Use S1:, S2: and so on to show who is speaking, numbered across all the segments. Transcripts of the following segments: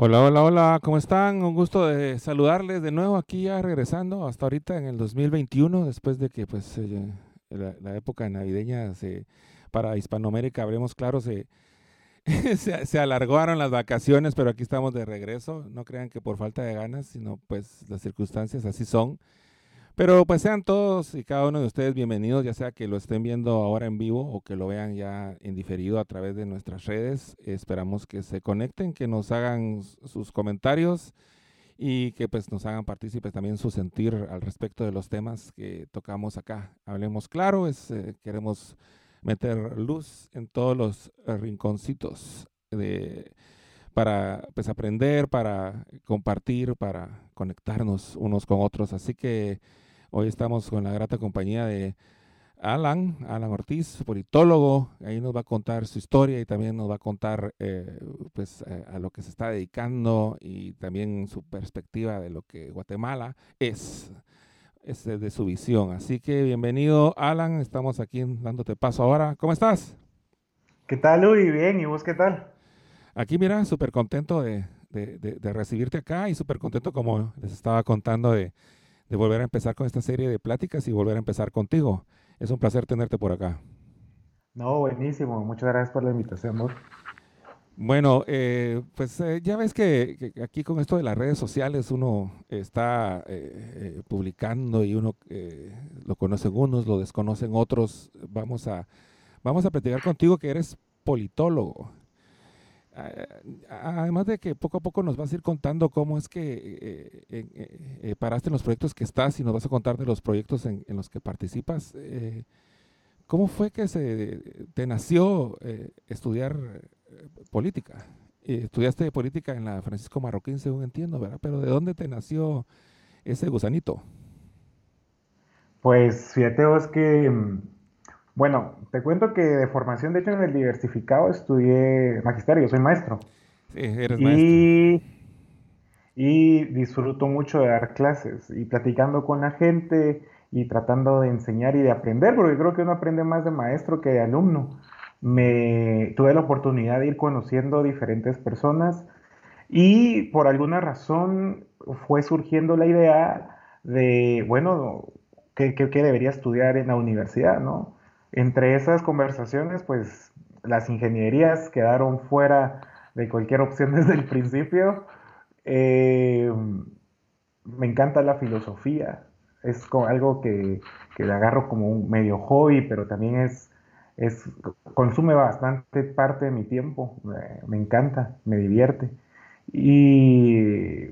S1: Hola, hola, hola, ¿cómo están? Un gusto de saludarles de nuevo aquí ya regresando hasta ahorita en el 2021, después de que pues eh, la, época navideña se, para Hispanoamérica, hablemos claro, se, se, alargaron las vacaciones, pero aquí estamos de regreso. No crean que por falta de ganas, sino pues las circunstancias así son. Pero pues sean todos y cada uno de ustedes bienvenidos, ya sea que lo estén viendo ahora en vivo o que lo vean ya en diferido a través de nuestras redes. Esperamos que se conecten, que nos hagan sus comentarios y que pues nos hagan partícipes también su sentir al respecto de los temas que tocamos acá. Hablemos claro, es, eh, queremos meter luz en todos los rinconcitos de, para pues aprender, para compartir, para conectarnos unos con otros. Así que Hoy estamos con la grata compañía de Alan, Alan Ortiz, politólogo. Ahí nos va a contar su historia y también nos va a contar eh, pues, eh, a lo que se está dedicando y también su perspectiva de lo que Guatemala es, es de su visión. Así que bienvenido, Alan. Estamos aquí dándote paso ahora. ¿Cómo estás?
S2: ¿Qué tal, Luis? Bien, ¿y vos qué tal?
S1: Aquí, mira, súper contento de, de recibirte acá y súper contento, como les estaba contando, de de volver a empezar con esta serie de pláticas y volver a empezar contigo. Es un placer tenerte por acá.
S2: No, buenísimo. Muchas gracias por la invitación,
S1: Bueno, eh, pues eh, ya ves que, aquí con esto de las redes sociales uno está eh, publicando y uno lo conocen unos, lo desconocen otros. Vamos a, vamos a platicar contigo que eres politólogo. Además de que poco a poco nos vas a ir contando cómo es que eh, eh, eh, paraste en los proyectos que estás y nos vas a contar de los proyectos en, los que participas. ¿Cómo fue que se te nació estudiar política? estudiaste política en la Francisco Marroquín, según entiendo, ¿verdad? Pero ¿de dónde te nació ese gusanito?
S2: Pues fíjate vos que mm, bueno, te cuento que de formación, de hecho, en el diversificado estudié magisterio, soy maestro.
S1: Sí, eres maestro.
S2: Y disfruto mucho de dar clases y platicando con la gente y tratando de enseñar y de aprender, porque creo que uno aprende más de maestro que de alumno. Me tuve la oportunidad de ir conociendo diferentes personas y por alguna razón fue surgiendo la idea de, bueno, ¿qué, qué debería estudiar en la universidad, no? Entre esas conversaciones, pues las ingenierías quedaron fuera de cualquier opción desde el principio. Eh, me encanta la filosofía, es algo que, que le agarro como un medio hobby, pero también es, consume bastante parte de mi tiempo, me encanta, me divierte. Y,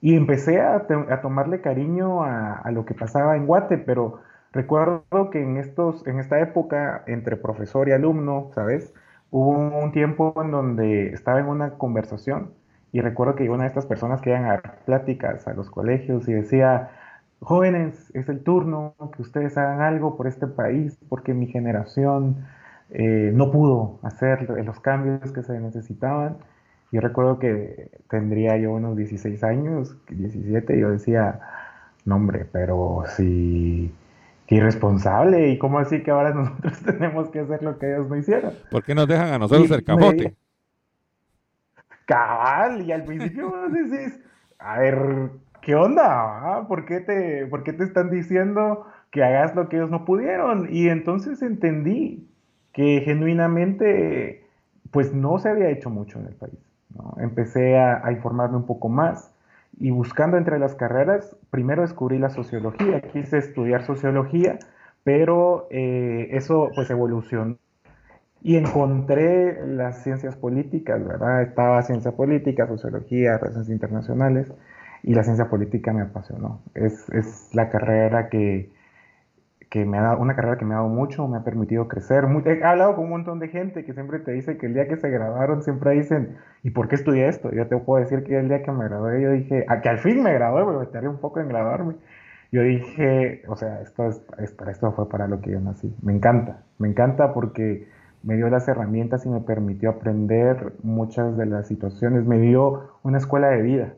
S2: y empecé a, a, tomarle cariño a, a, lo que pasaba en Guate, pero Recuerdo que en, estos, en esta época, entre profesor y alumno, ¿sabes? Hubo un tiempo en donde estaba en una conversación y recuerdo que una de estas personas que iban a dar pláticas a los colegios y decía, jóvenes, es el turno que ustedes hagan algo por este país porque mi generación eh, no pudo hacer los cambios que se necesitaban. Yo recuerdo que tendría yo unos 16 años, 17, y yo decía, no hombre, pero si irresponsable. ¿Y cómo así que ahora nosotros tenemos que hacer lo que ellos no hicieron?
S1: ¿Por qué nos dejan a nosotros el camote?
S2: Cabal, y al principio vos decís, a ver, ¿qué onda? ¿Por qué, te, ¿Por qué te están diciendo que hagas lo que ellos no pudieron? Y entonces entendí que genuinamente, pues no se había hecho mucho en el país. Empecé a informarme un poco más y buscando entre las carreras, primero descubrí la sociología, quise estudiar sociología, pero eh, eso pues evolucionó. Y encontré las ciencias políticas, ¿verdad? Estaba ciencia política, sociología, relaciones internacionales, y la ciencia política me apasionó. Es, es la carrera que, que me ha dado, una carrera que me ha dado mucho, me ha permitido crecer. he hablado con un montón de gente que siempre te dice que el día que se graduaron siempre dicen, ¿y por qué estudié esto? Yo te puedo decir que el día que me gradué, yo dije, que al fin me gradué, me tardé un poco en graduarme. Yo dije, o sea, esto, es, esto fue para lo que yo nací. Me encanta, me encanta porque me dio las herramientas y me permitió aprender muchas de las situaciones, me dio una escuela de vida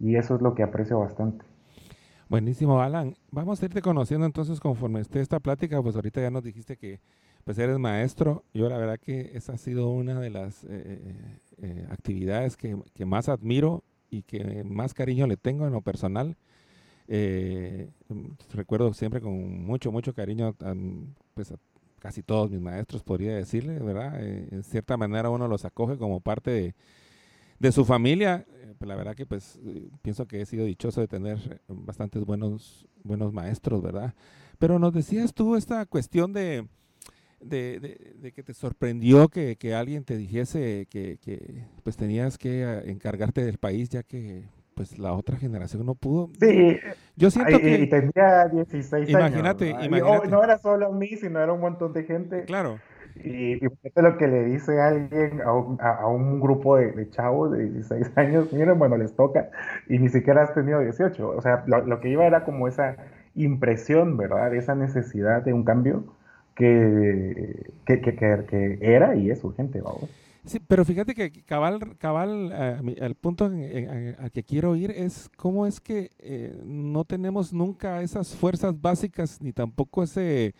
S2: y eso es lo que aprecio bastante.
S1: Buenísimo, Alan. Vamos a irte conociendo entonces conforme esté esta plática, pues ahorita ya nos dijiste que pues eres maestro. Yo la verdad que esa ha sido una de las eh, eh, eh, actividades que, más admiro y que más cariño le tengo en lo personal. Eh, recuerdo siempre con mucho, mucho cariño pues, a casi todos mis maestros, podría decirle, ¿verdad? en cierta manera uno los acoge como parte de, de su familia. Pues, la verdad que pues pienso que he sido dichoso de tener bastantes buenos, buenos maestros, ¿verdad? Pero nos decías tú esta cuestión de, de, que te sorprendió que, alguien te dijese que, pues tenías que ah, encargarte del país ya que pues la otra generación no pudo.
S2: Sí, yo siento que... Y tenía 16
S1: imagínate,
S2: años.
S1: Imagínate,
S2: no era solo a mí, sino era un montón de gente.
S1: Claro.
S2: Y, y es lo que le dice alguien a un, a, un grupo de, chavos de 16 años, miren, bueno, les toca, y ni siquiera has tenido 18. O sea, lo, lo que iba era como esa impresión, ¿verdad? Esa necesidad de un cambio que, que, que, era y es urgente, vamos.
S1: Sí, pero fíjate que cabal, cabal el punto al que quiero ir es cómo es que eh, no tenemos nunca esas fuerzas básicas ni tampoco ese,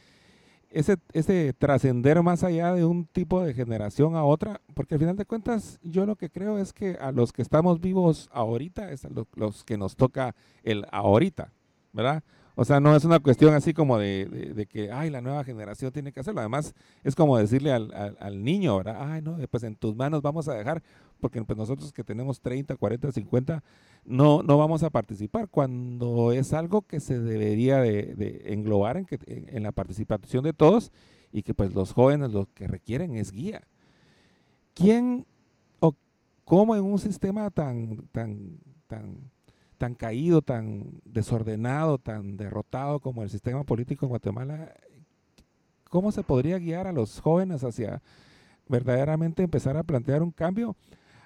S1: ese, ese trascender más allá de un tipo de generación a otra, porque al final de cuentas yo lo que creo es que a los que estamos vivos ahorita es a los que nos toca el ahorita, ¿verdad? O sea, no es una cuestión así como de, que, ay, la nueva generación tiene que hacerlo. Además, es como decirle al, niño, ¿verdad? Ay, no, pues en tus manos vamos a dejar, porque pues nosotros que tenemos 30, 40, 50, no, no vamos a participar, cuando es algo que se debería de, englobar en, que, en, la participación de todos y que pues los jóvenes lo que requieren es guía. ¿Quién o cómo en un sistema tan, tan, tan tan caído, tan desordenado, tan derrotado como el sistema político en Guatemala, ¿cómo se podría guiar a los jóvenes hacia verdaderamente empezar a plantear un cambio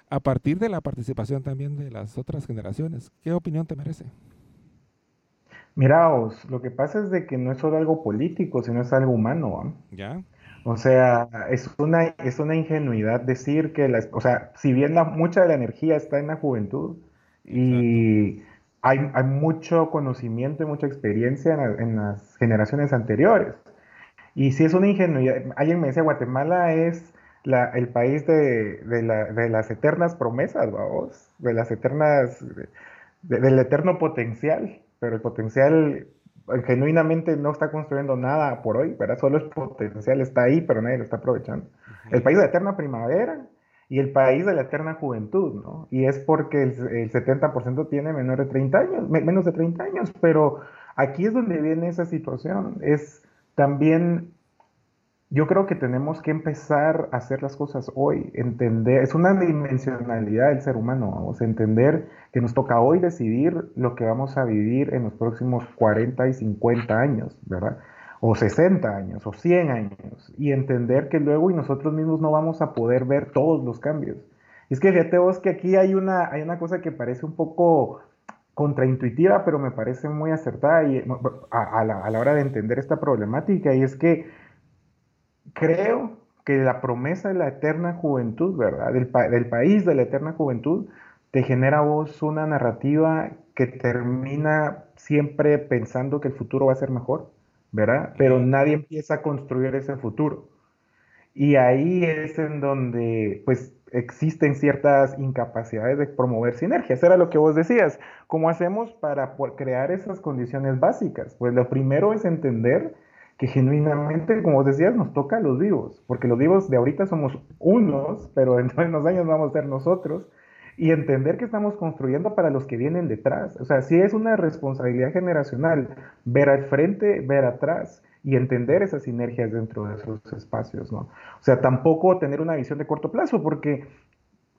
S1: a partir de la participación también de las otras generaciones? ¿Qué opinión te merece?
S2: Miraos, lo que pasa es de que no es solo algo político, sino es algo humano.
S1: ¿Ya?
S2: O sea, es una, es una ingenuidad decir que, las, o sea, si bien la, mucha de la energía está en la juventud, y hay, mucho conocimiento y mucha experiencia en, las generaciones anteriores. Y si es una ingenuidad, alguien me decía, Guatemala es el país de, las eternas promesas, vamos, de las eternas, del eterno potencial, pero el potencial genuinamente no está construyendo nada por hoy, ¿verdad? Solo es potencial, está ahí, pero nadie lo está aprovechando. El país de la eterna primavera, y el país de la eterna juventud, ¿no? Y es porque el, 70% tiene menor de 30 años, menos de 30 años, pero aquí es donde viene esa situación. Es también, yo creo que tenemos que empezar a hacer las cosas hoy, entender, es una dimensionalidad del ser humano, vamos a entender que nos toca hoy decidir lo que vamos a vivir en los próximos 40 y 50 años, ¿verdad? O 60 años, o 100 años, y entender que luego y nosotros mismos no vamos a poder ver todos los cambios. Es que fíjate vos que aquí hay una, hay una cosa que parece un poco contraintuitiva, pero me parece muy acertada y, a, la, a la hora de entender esta problemática, y es que creo que la promesa de la eterna juventud, ¿verdad? Del, del, país de la eterna juventud, te genera vos una narrativa que termina siempre pensando que el futuro va a ser mejor ¿verdad? Pero nadie empieza a construir ese futuro. Y ahí es en donde, pues, existen ciertas incapacidades de promover sinergias. Era lo que vos decías. ¿Cómo hacemos para crear esas condiciones básicas? Pues lo primero es entender que genuinamente, como vos decías, nos toca a los vivos, porque los vivos de ahorita somos unos, pero dentro de unos años vamos a ser nosotros, y entender que estamos construyendo para los que vienen detrás. O sea, sí es una responsabilidad generacional ver al frente, ver atrás y entender esas sinergias dentro de esos espacios, ¿no? O sea, tampoco tener una visión de corto plazo, porque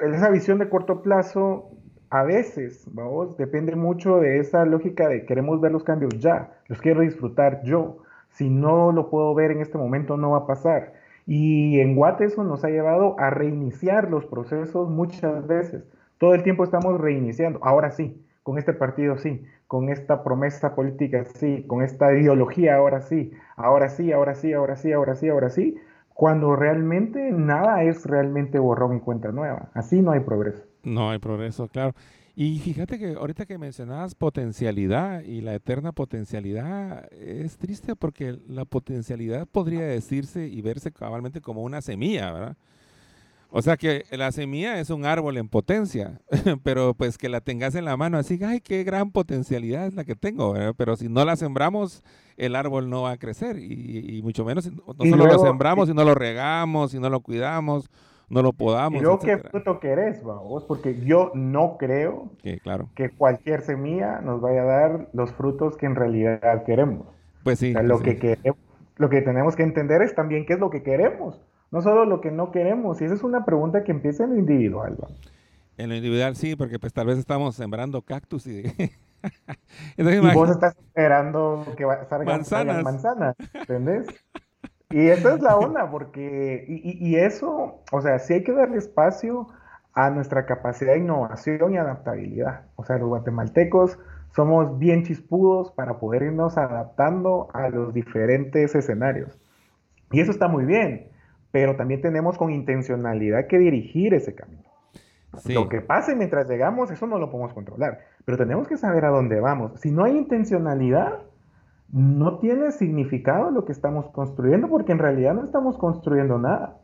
S2: esa visión de corto plazo a veces, vamos, depende mucho de esa lógica de queremos ver los cambios ya, los quiero disfrutar yo. Si no lo puedo ver en este momento, no va a pasar. Y en Guate eso nos ha llevado a reiniciar los procesos muchas veces. Todo el tiempo estamos reiniciando. Ahora sí, con este partido sí, con esta promesa política sí, con esta ideología ahora sí, ahora sí, ahora sí, ahora sí, ahora sí, ahora sí, cuando realmente nada es realmente borrón y cuenta nueva. Así no hay progreso.
S1: No hay progreso, claro. Y fíjate que ahorita que mencionabas potencialidad y la eterna potencialidad, es triste porque la potencialidad podría decirse y verse cabalmente como una semilla, ¿verdad? O sea que la semilla es un árbol en potencia, pero pues que la tengas en la mano así, ay, qué gran potencialidad es la que tengo, pero si no la sembramos, el árbol no va a crecer y, mucho menos, no solo lo sembramos, sino lo regamos, si no lo cuidamos, no lo podamos.
S2: ¿Y luego qué fruto querés, vos? Porque yo no creo
S1: que, claro.
S2: que cualquier semilla nos vaya a dar los frutos que en realidad queremos.
S1: Pues sí.
S2: lo,
S1: pues
S2: que lo que tenemos que entender es también qué es lo que queremos no solo lo que no queremos. Y esa es una pregunta que empieza en lo individual.
S1: En lo individual sí, porque pues tal vez estamos sembrando cactus y...
S2: y vos estás esperando que salgan manzanas. manzanas, ¿entendés? Y esa es la onda, porque, y, y, eso, o sea, sí hay que darle espacio a nuestra capacidad de innovación y adaptabilidad. O sea, los guatemaltecos somos bien chispudos para poder irnos adaptando a los diferentes escenarios. Y eso está muy bien pero también tenemos con intencionalidad que dirigir ese camino. Lo que pase mientras llegamos, eso no lo podemos controlar, pero tenemos que saber a dónde vamos. Si no hay intencionalidad, no tiene significado lo que estamos construyendo porque en realidad no estamos construyendo nada.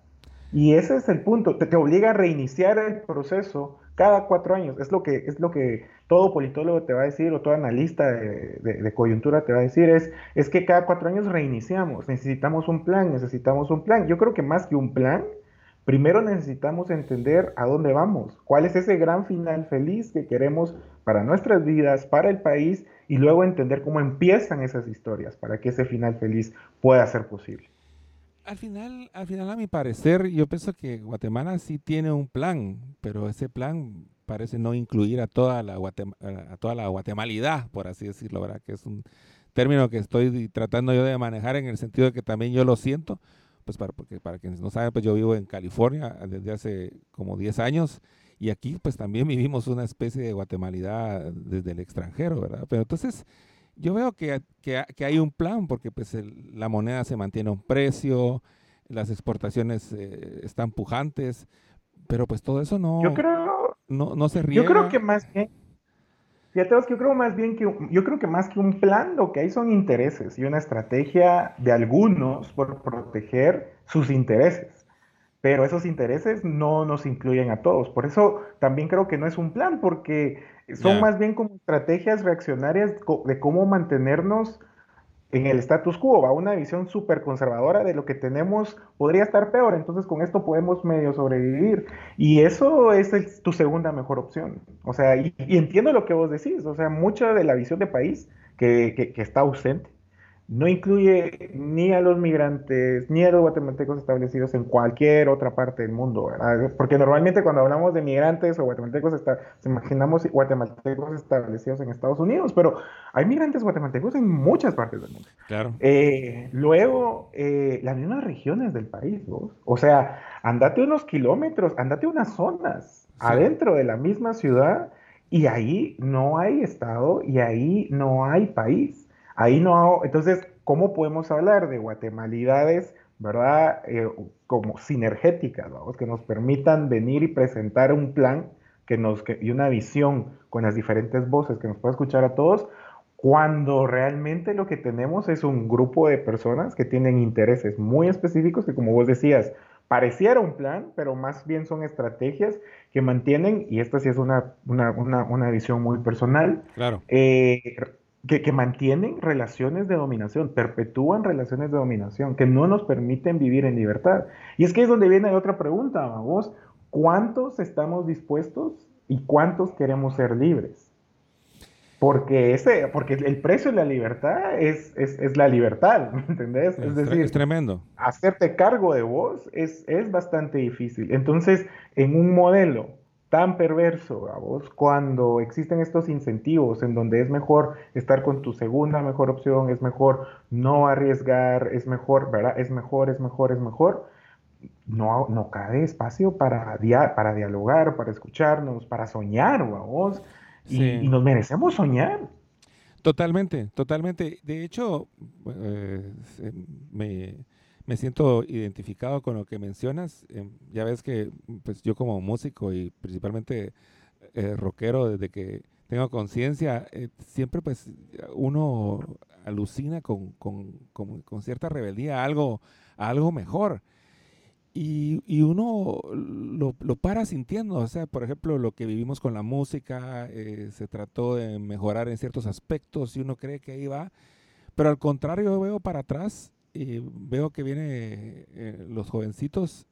S2: Y ese es el punto, te, obliga a reiniciar el proceso cada cuatro años. Es lo que, es lo que todo politólogo te va a decir o todo analista de, coyuntura te va a decir, es, es que cada cuatro años reiniciamos, necesitamos un plan, necesitamos un plan. Yo creo que más que un plan, primero necesitamos entender a dónde vamos, cuál es ese gran final feliz que queremos para nuestras vidas, para el país, y luego entender cómo empiezan esas historias para que ese final feliz pueda ser posible.
S1: Al final, al final, a mi parecer, yo pienso que Guatemala sí tiene un plan, pero ese plan parece no incluir a toda la, a toda la guatemalidad, por así decirlo, ¿verdad? Que es un término que estoy tratando yo de manejar en el sentido de que también yo lo siento, pues para, porque para quienes no saben, pues yo vivo en California desde hace como 10 años y aquí pues también vivimos una especie de guatemalidad desde el extranjero, ¿verdad? Pero entonces yo veo que, que, hay un plan porque pues la moneda se mantiene a un precio, las exportaciones eh, están pujantes, pero pues todo eso no,
S2: yo creo,
S1: no, no se ríe.
S2: Yo creo que más bien, fíjate, yo creo más bien que, yo creo que más que un plan, lo que hay son intereses y una estrategia de algunos por proteger sus intereses pero esos intereses no nos incluyen a todos. Por eso también creo que no es un plan, porque son más bien como estrategias reaccionarias de cómo mantenernos en el status quo, va una visión súper conservadora de lo que tenemos podría estar peor, entonces con esto podemos medio sobrevivir. Y eso es tu segunda mejor opción. O sea, y, entiendo lo que vos decís, o sea, mucha de la visión de país que, que está ausente no incluye ni a los migrantes, ni a los guatemaltecos establecidos en cualquier otra parte del mundo, ¿verdad? Porque normalmente cuando hablamos de migrantes o guatemaltecos, está, imaginamos guatemaltecos establecidos en Estados Unidos, pero hay migrantes guatemaltecos en muchas partes del mundo.
S1: Claro.
S2: Eh, luego, eh, las mismas regiones del país, ¿vos? O sea, andate unos kilómetros, andate unas zonas adentro de la misma ciudad y ahí no hay Estado y ahí no hay país. Ahí no, entonces, ¿cómo podemos hablar de guatemalidades, verdad, eh, como sinergéticas, vamos, que nos permitan venir y presentar un plan que nos, y una visión con las diferentes voces que nos pueda escuchar a todos, cuando realmente lo que tenemos es un grupo de personas que tienen intereses muy específicos que, como vos decías, pareciera un plan, pero más bien son estrategias que mantienen, y esta sí es una, una, una, una visión muy personal,
S1: claro.
S2: Eh, que, mantienen relaciones de dominación, perpetúan relaciones de dominación, que no nos permiten vivir en libertad. Y es que es donde viene otra pregunta, vos, ¿cuántos estamos dispuestos y cuántos queremos ser libres? Porque, ese, porque el precio de la libertad es, es, la libertad, ¿me entendés?
S1: Es, decir, es tremendo.
S2: Hacerte cargo de vos es, es bastante difícil. Entonces, en un modelo tan perverso a vos cuando existen estos incentivos en donde es mejor estar con tu segunda mejor opción, es mejor no arriesgar, es mejor, ¿verdad? Es mejor, es mejor, es mejor. No, no cabe espacio para, para dialogar, para escucharnos, para soñar, vos. Y, y nos merecemos soñar.
S1: Totalmente, totalmente. De hecho, eh, me, me siento identificado con lo que mencionas. Em, ya ves que pues yo como músico y principalmente eh, rockero desde que tengo conciencia, eh, siempre pues uno alucina con, con, con, cierta rebeldía a algo, a algo mejor. y, uno lo, lo, para sintiendo, o sea, por ejemplo, lo que vivimos con la música, eh, se trató de mejorar en ciertos aspectos y uno cree que ahí va, pero al contrario, yo veo para atrás y veo que vienen eh, los jovencitos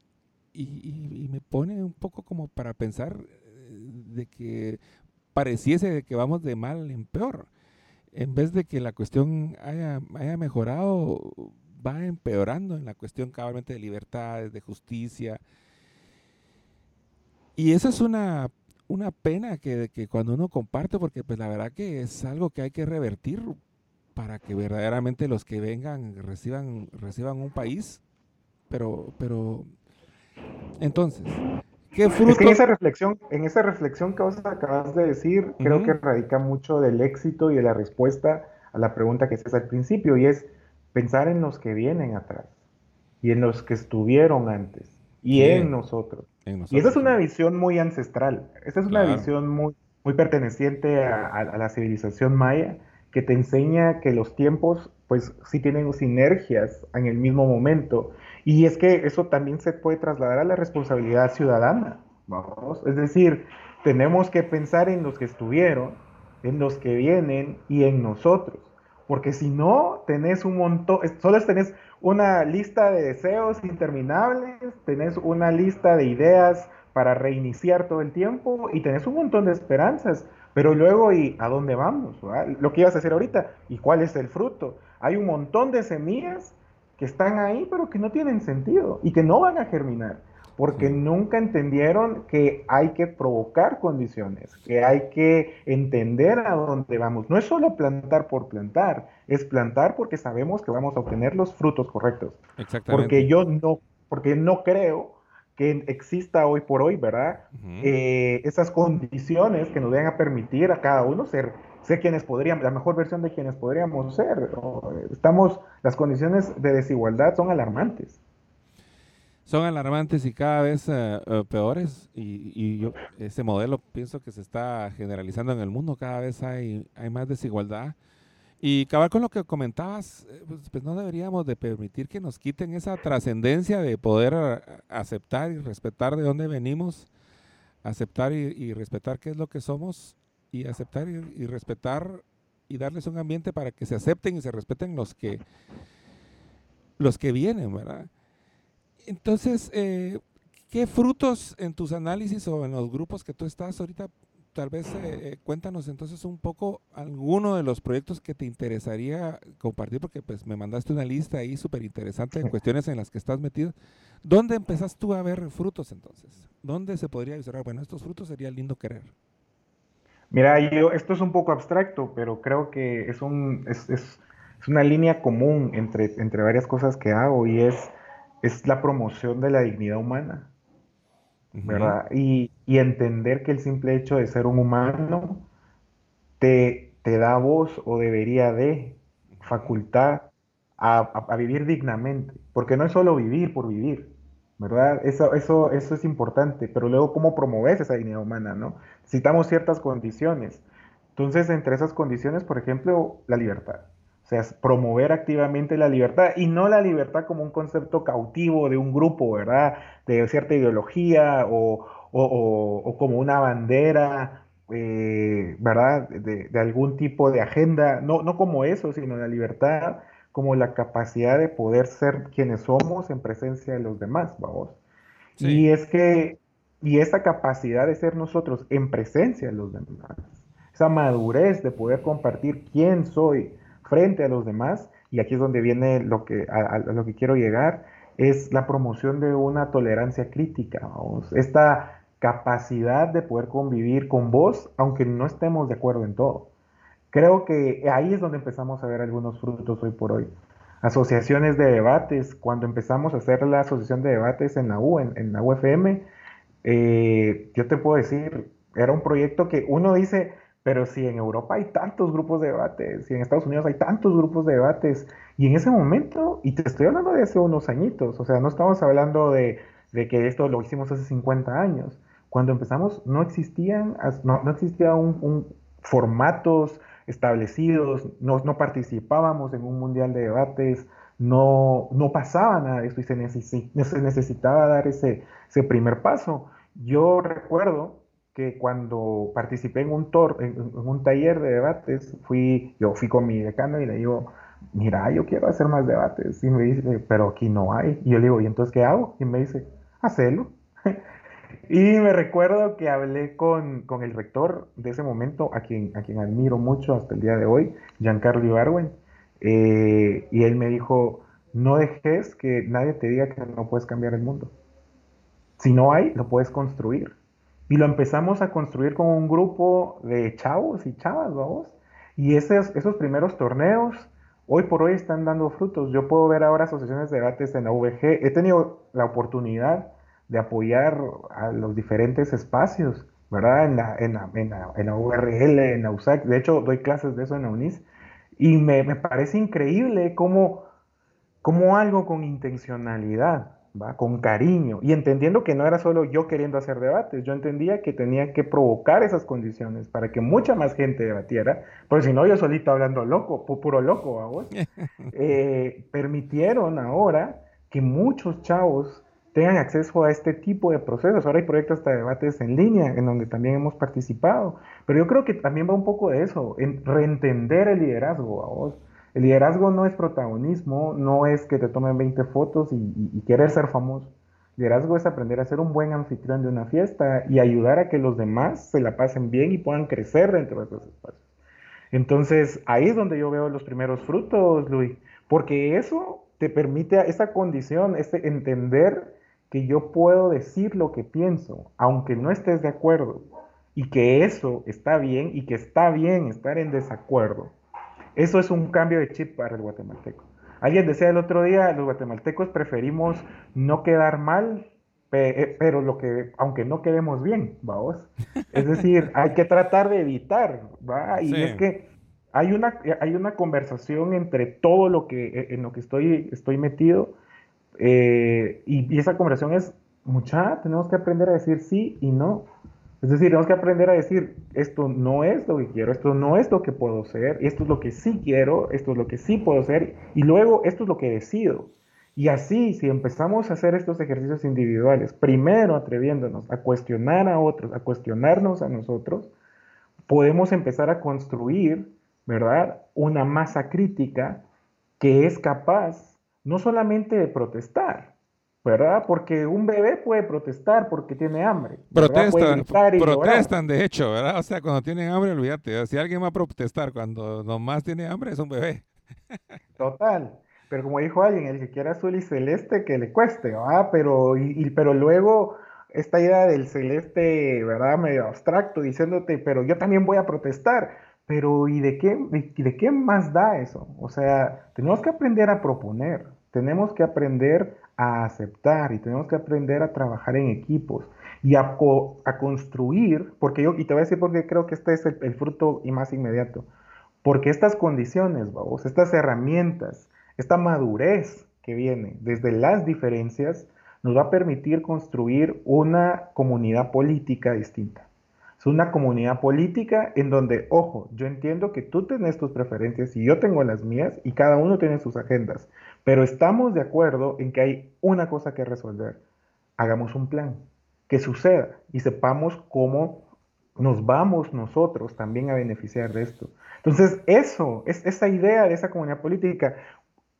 S1: y, me pone un poco como para pensar eh, de que pareciese que vamos de mal en peor. En vez de que la cuestión haya, haya mejorado, va empeorando en la cuestión cabalmente de libertades, de justicia. Y eso es una, una pena que, que, cuando uno comparte, porque pues la verdad que es algo que hay que revertir para que verdaderamente los que vengan reciban, reciban un país. Pero, pero, entonces,
S2: ¿qué fruto? en esa reflexión, en esa reflexión que vos acabas de decir, creo que radica mucho del éxito y de la respuesta a la pregunta que haces al principio, y es, pensar en los que vienen atrás y en los que estuvieron antes y en, nosotros. Y esa es una visión muy ancestral, esa es una visión muy, muy perteneciente a, la civilización maya que te enseña que los tiempos pues sí tienen sinergias en el mismo momento y es que eso también se puede trasladar a la responsabilidad ciudadana, vamos, es decir, tenemos que pensar en los que estuvieron, en los que vienen y en nosotros. Porque si no, tenés un montón, solo tenés una lista de deseos interminables, tenés una lista de ideas para reiniciar todo el tiempo y tenés un montón de esperanzas. Pero luego, ¿y a dónde vamos? Lo que ibas a hacer ahorita, ¿y cuál es el fruto? Hay un montón de semillas que están ahí, pero que no tienen sentido y que no van a germinar porque nunca entendieron que hay que provocar condiciones, que hay que entender a dónde vamos. No es solo plantar por plantar, es plantar porque sabemos que vamos a obtener los frutos correctos. Exactamente. Porque yo no, porque no creo que exista hoy por hoy, ¿verdad? Eh, esas condiciones que nos den a permitir a cada uno ser, ser quienes podríamos, la mejor versión de quienes podríamos ser. Estamos, las condiciones de desigualdad son alarmantes.
S1: Son alarmantes y cada vez eh, eh, peores. Y, yo ese modelo pienso que se está generalizando en el mundo. Cada vez hay hay más desigualdad y acabar con lo que comentabas eh, pues, pues, no deberíamos de permitir que nos quiten esa trascendencia de poder aceptar y respetar de dónde venimos aceptar y, respetar qué es lo que somos y aceptar y, respetar y darles un ambiente para que se acepten y se respeten los que los que vienen verdad entonces, eh, ¿qué frutos en tus análisis o en los grupos que tú estás ahorita? Tal vez eh, eh, cuéntanos entonces un poco alguno de los proyectos que te interesaría compartir, porque pues me mandaste una lista ahí súper interesante de cuestiones en las que estás metido. ¿Dónde empezás tú a ver frutos entonces? ¿Dónde se podría observar, bueno, estos frutos sería lindo querer?
S2: Mira, yo, esto es un poco abstracto, pero creo que es, un, es, es, es una línea común entre, entre varias cosas que hago y es es la promoción de la dignidad humana, ¿verdad? Y, entender que el simple hecho de ser un humano te, te da voz o debería de facultad a, vivir dignamente, porque no es solo vivir por vivir, ¿verdad? Eso, eso, eso es importante, pero luego cómo promoves esa dignidad humana, ¿no? Necesitamos ciertas condiciones. Entonces, entre esas condiciones, por ejemplo, la libertad. O promover activamente la libertad y no la libertad como un concepto cautivo de un grupo, ¿verdad? De cierta ideología o, como una bandera, eh, ¿verdad? De, algún tipo de agenda, no, no como eso, sino la libertad como la capacidad de poder ser quienes somos en presencia de los demás, vamos. Y es que, y esa capacidad de ser nosotros en presencia de los demás, esa madurez de poder compartir quién soy, frente a los demás, y aquí es donde viene lo que, a, lo que quiero llegar, es la promoción de una tolerancia crítica, esta capacidad de poder convivir con vos, aunque no estemos de acuerdo en todo. Creo que ahí es donde empezamos a ver algunos frutos hoy por hoy. Asociaciones de debates, cuando empezamos a hacer la asociación de debates en la U, en, la UFM, eh, yo te puedo decir, era un proyecto que uno dice, pero si en Europa hay tantos grupos de debates, si en Estados Unidos hay tantos grupos de debates, y en ese momento, y te estoy hablando de hace unos añitos, o sea, no estamos hablando de, que esto lo hicimos hace 50 años. Cuando empezamos no existían, no, no existía un, formatos establecidos, no, no, participábamos en un mundial de debates, no, no pasaba nada de eso y se, necesitaba dar ese, ese primer paso. Yo recuerdo que cuando participé en un, tor en, un taller de debates, fui, yo fui con mi decano y le digo, mira, yo quiero hacer más debates. Y me dice, pero aquí no hay. Y yo le digo, ¿y entonces qué hago? Y me dice, hacelo. y me recuerdo que hablé con, con, el rector de ese momento, a quien, a quien admiro mucho hasta el día de hoy, Giancarlo Ibarwen, eh, y él me dijo, no dejes que nadie te diga que no puedes cambiar el mundo. Si no hay, lo puedes construir. Y lo empezamos a construir con un grupo de chavos y chavas, vamos. Y esos, esos primeros torneos, hoy por hoy están dando frutos. Yo puedo ver ahora asociaciones de debates en la VG. He tenido la oportunidad de apoyar a los diferentes espacios, ¿verdad? En la, en la, en la, en la URL, en la USAC. De hecho, doy clases de eso en la UNIS. Y me, me parece increíble cómo, cómo algo con intencionalidad, ¿va? con cariño, y entendiendo que no era solo yo queriendo hacer debates, yo entendía que tenía que provocar esas condiciones para que mucha más gente debatiera, porque si no yo solito hablando loco, puro loco, vos, eh, permitieron ahora que muchos chavos tengan acceso a este tipo de procesos. Ahora hay proyectos de debates en línea en donde también hemos participado, pero yo creo que también va un poco de eso, en reentender el liderazgo a vos. El liderazgo no es protagonismo, no es que te tomen 20 fotos y, querer ser famoso. Liderazgo es aprender a ser un buen anfitrión de una fiesta y ayudar a que los demás se la pasen bien y puedan crecer dentro de esos espacios. Entonces, ahí es donde yo veo los primeros frutos, Luis, porque eso te permite esa condición, ese entender que yo puedo decir lo que pienso, aunque no estés de acuerdo, y que eso está bien y que está bien estar en desacuerdo. Eso es un cambio de chip para el guatemalteco. Alguien decía el otro día, los guatemaltecos preferimos no quedar mal, eh, pero lo que, aunque no quedemos bien, vamos. Es decir, hay que tratar de evitar, ¿va? Y es que hay una, hay una conversación entre todo lo que, eh, en lo que estoy, estoy metido, eh, y, y, esa conversación es, mucha, tenemos que aprender a decir sí y no. Es decir, tenemos que aprender a decir, esto no es lo que quiero, esto no es lo que puedo ser, esto es lo que sí quiero, esto es lo que sí puedo ser, y luego esto es lo que decido. Y así, si empezamos a hacer estos ejercicios individuales, primero atreviéndonos a cuestionar a otros, a cuestionarnos a nosotros, podemos empezar a construir, ¿verdad? Una masa crítica que es capaz no solamente de protestar, ¿verdad? Porque un bebé puede protestar porque tiene hambre.
S1: Protestan, protestan de hecho, ¿verdad? O sea, cuando tienen hambre, olvídate. Si alguien va a protestar cuando nomás tiene hambre, es un bebé.
S2: Total. Pero como dijo alguien, el que quiera azul y celeste, que le cueste, ¿verdad? Pero, y, pero luego esta idea del celeste, ¿verdad? Medio abstracto, diciéndote, pero yo también voy a protestar. Pero ¿y de qué, de qué más da eso? O sea, tenemos que aprender a proponer, tenemos que aprender a aceptar y tenemos que aprender a trabajar en equipos y a, a construir, porque yo, y te voy a decir porque creo que este es el, fruto y más inmediato, porque estas condiciones, vamos, estas herramientas, esta madurez que viene desde las diferencias, nos va a permitir construir una comunidad política distinta. Es una comunidad política en donde, ojo, yo entiendo que tú tienes tus preferencias y yo tengo las mías y cada uno tiene sus agendas, pero estamos de acuerdo en que hay una cosa que resolver. Hagamos un plan, que suceda y sepamos cómo nos vamos nosotros también a beneficiar de esto. Entonces, eso, es esa idea de esa comunidad política,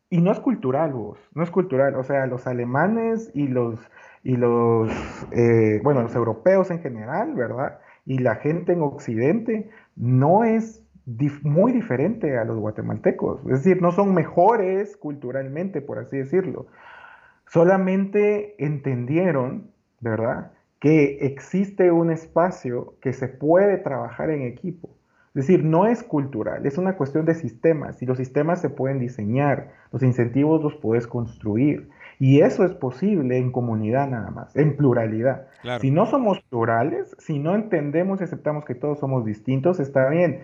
S2: y no es cultural, vos, no es cultural, o sea, los alemanes y los, y los eh, bueno, los europeos en general, ¿verdad? Y la gente en Occidente no es muy diferente a los guatemaltecos. Es decir, no son mejores culturalmente, por así decirlo. Solamente entendieron, ¿verdad?, que existe un espacio que se puede trabajar en equipo. Es decir, no es cultural, es una cuestión de sistemas y los sistemas se pueden diseñar, los incentivos los puedes construir. Y eso es posible en comunidad nada más, en pluralidad. Si no somos plurales, si no entendemos y aceptamos que todos somos distintos, está bien.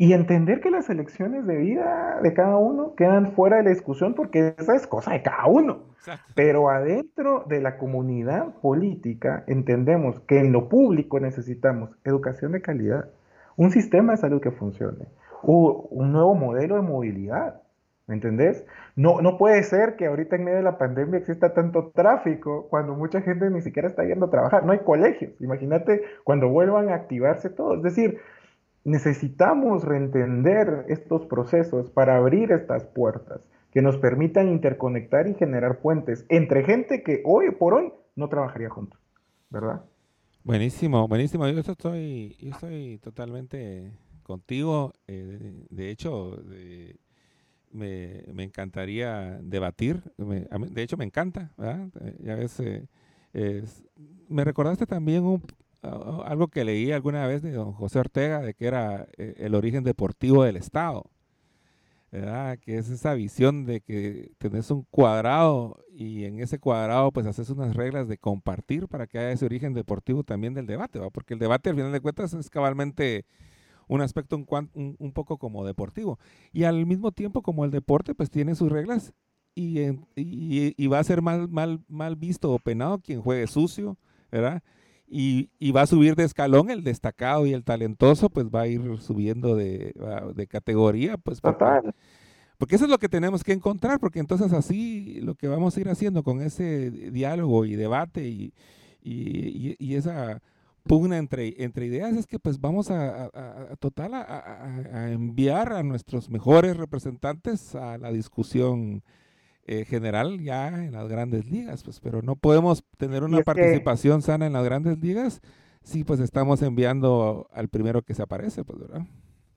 S2: Y entender que las elecciones de vida de cada uno quedan fuera de la discusión porque esa es cosa de cada uno. Pero adentro de la comunidad política entendemos que en lo público necesitamos educación de calidad, un sistema de salud que funcione, un nuevo modelo de movilidad, ¿Me entendés? No, no puede ser que ahorita en medio de la pandemia exista tanto tráfico cuando mucha gente ni siquiera está yendo a trabajar. No hay colegios. Imagínate cuando vuelvan a activarse todo. Es decir, necesitamos reentender estos procesos para abrir estas puertas que nos permitan interconectar y generar puentes entre gente que hoy por hoy no trabajaría juntos, ¿verdad?
S1: Buenísimo, buenísimo. Yo estoy, yo estoy totalmente contigo. Eh, de, hecho, me, encantaría debatir. de hecho, me encanta. ¿verdad? Ya ves, eh, me recordaste también un, algo que leí alguna vez de don José Ortega, de que era eh, el origen deportivo del Estado. ¿verdad? Que es esa visión de que tenés un cuadrado y en ese cuadrado pues haces unas reglas de compartir para que haya ese origen deportivo también del debate, ¿va? Porque el debate al final de cuentas es cabalmente un aspecto un, un, poco como deportivo. Y al mismo tiempo como el deporte pues tiene sus reglas y, y, y va a ser mal, mal, mal visto o penado quien juegue sucio, ¿verdad? Y, va a subir de escalón el destacado y el talentoso, pues va a ir subiendo de, categoría, pues porque, porque, eso es lo que tenemos que encontrar, porque entonces así lo que vamos a ir haciendo con ese diálogo y debate y, y, esa pugna entre, entre ideas es que pues vamos a, total a enviar a nuestros mejores representantes a la discusión eh, general ya en las grandes ligas, pues, pero no podemos tener una participación sana en las grandes ligas si pues estamos enviando al primero que se aparece, pues, ¿verdad?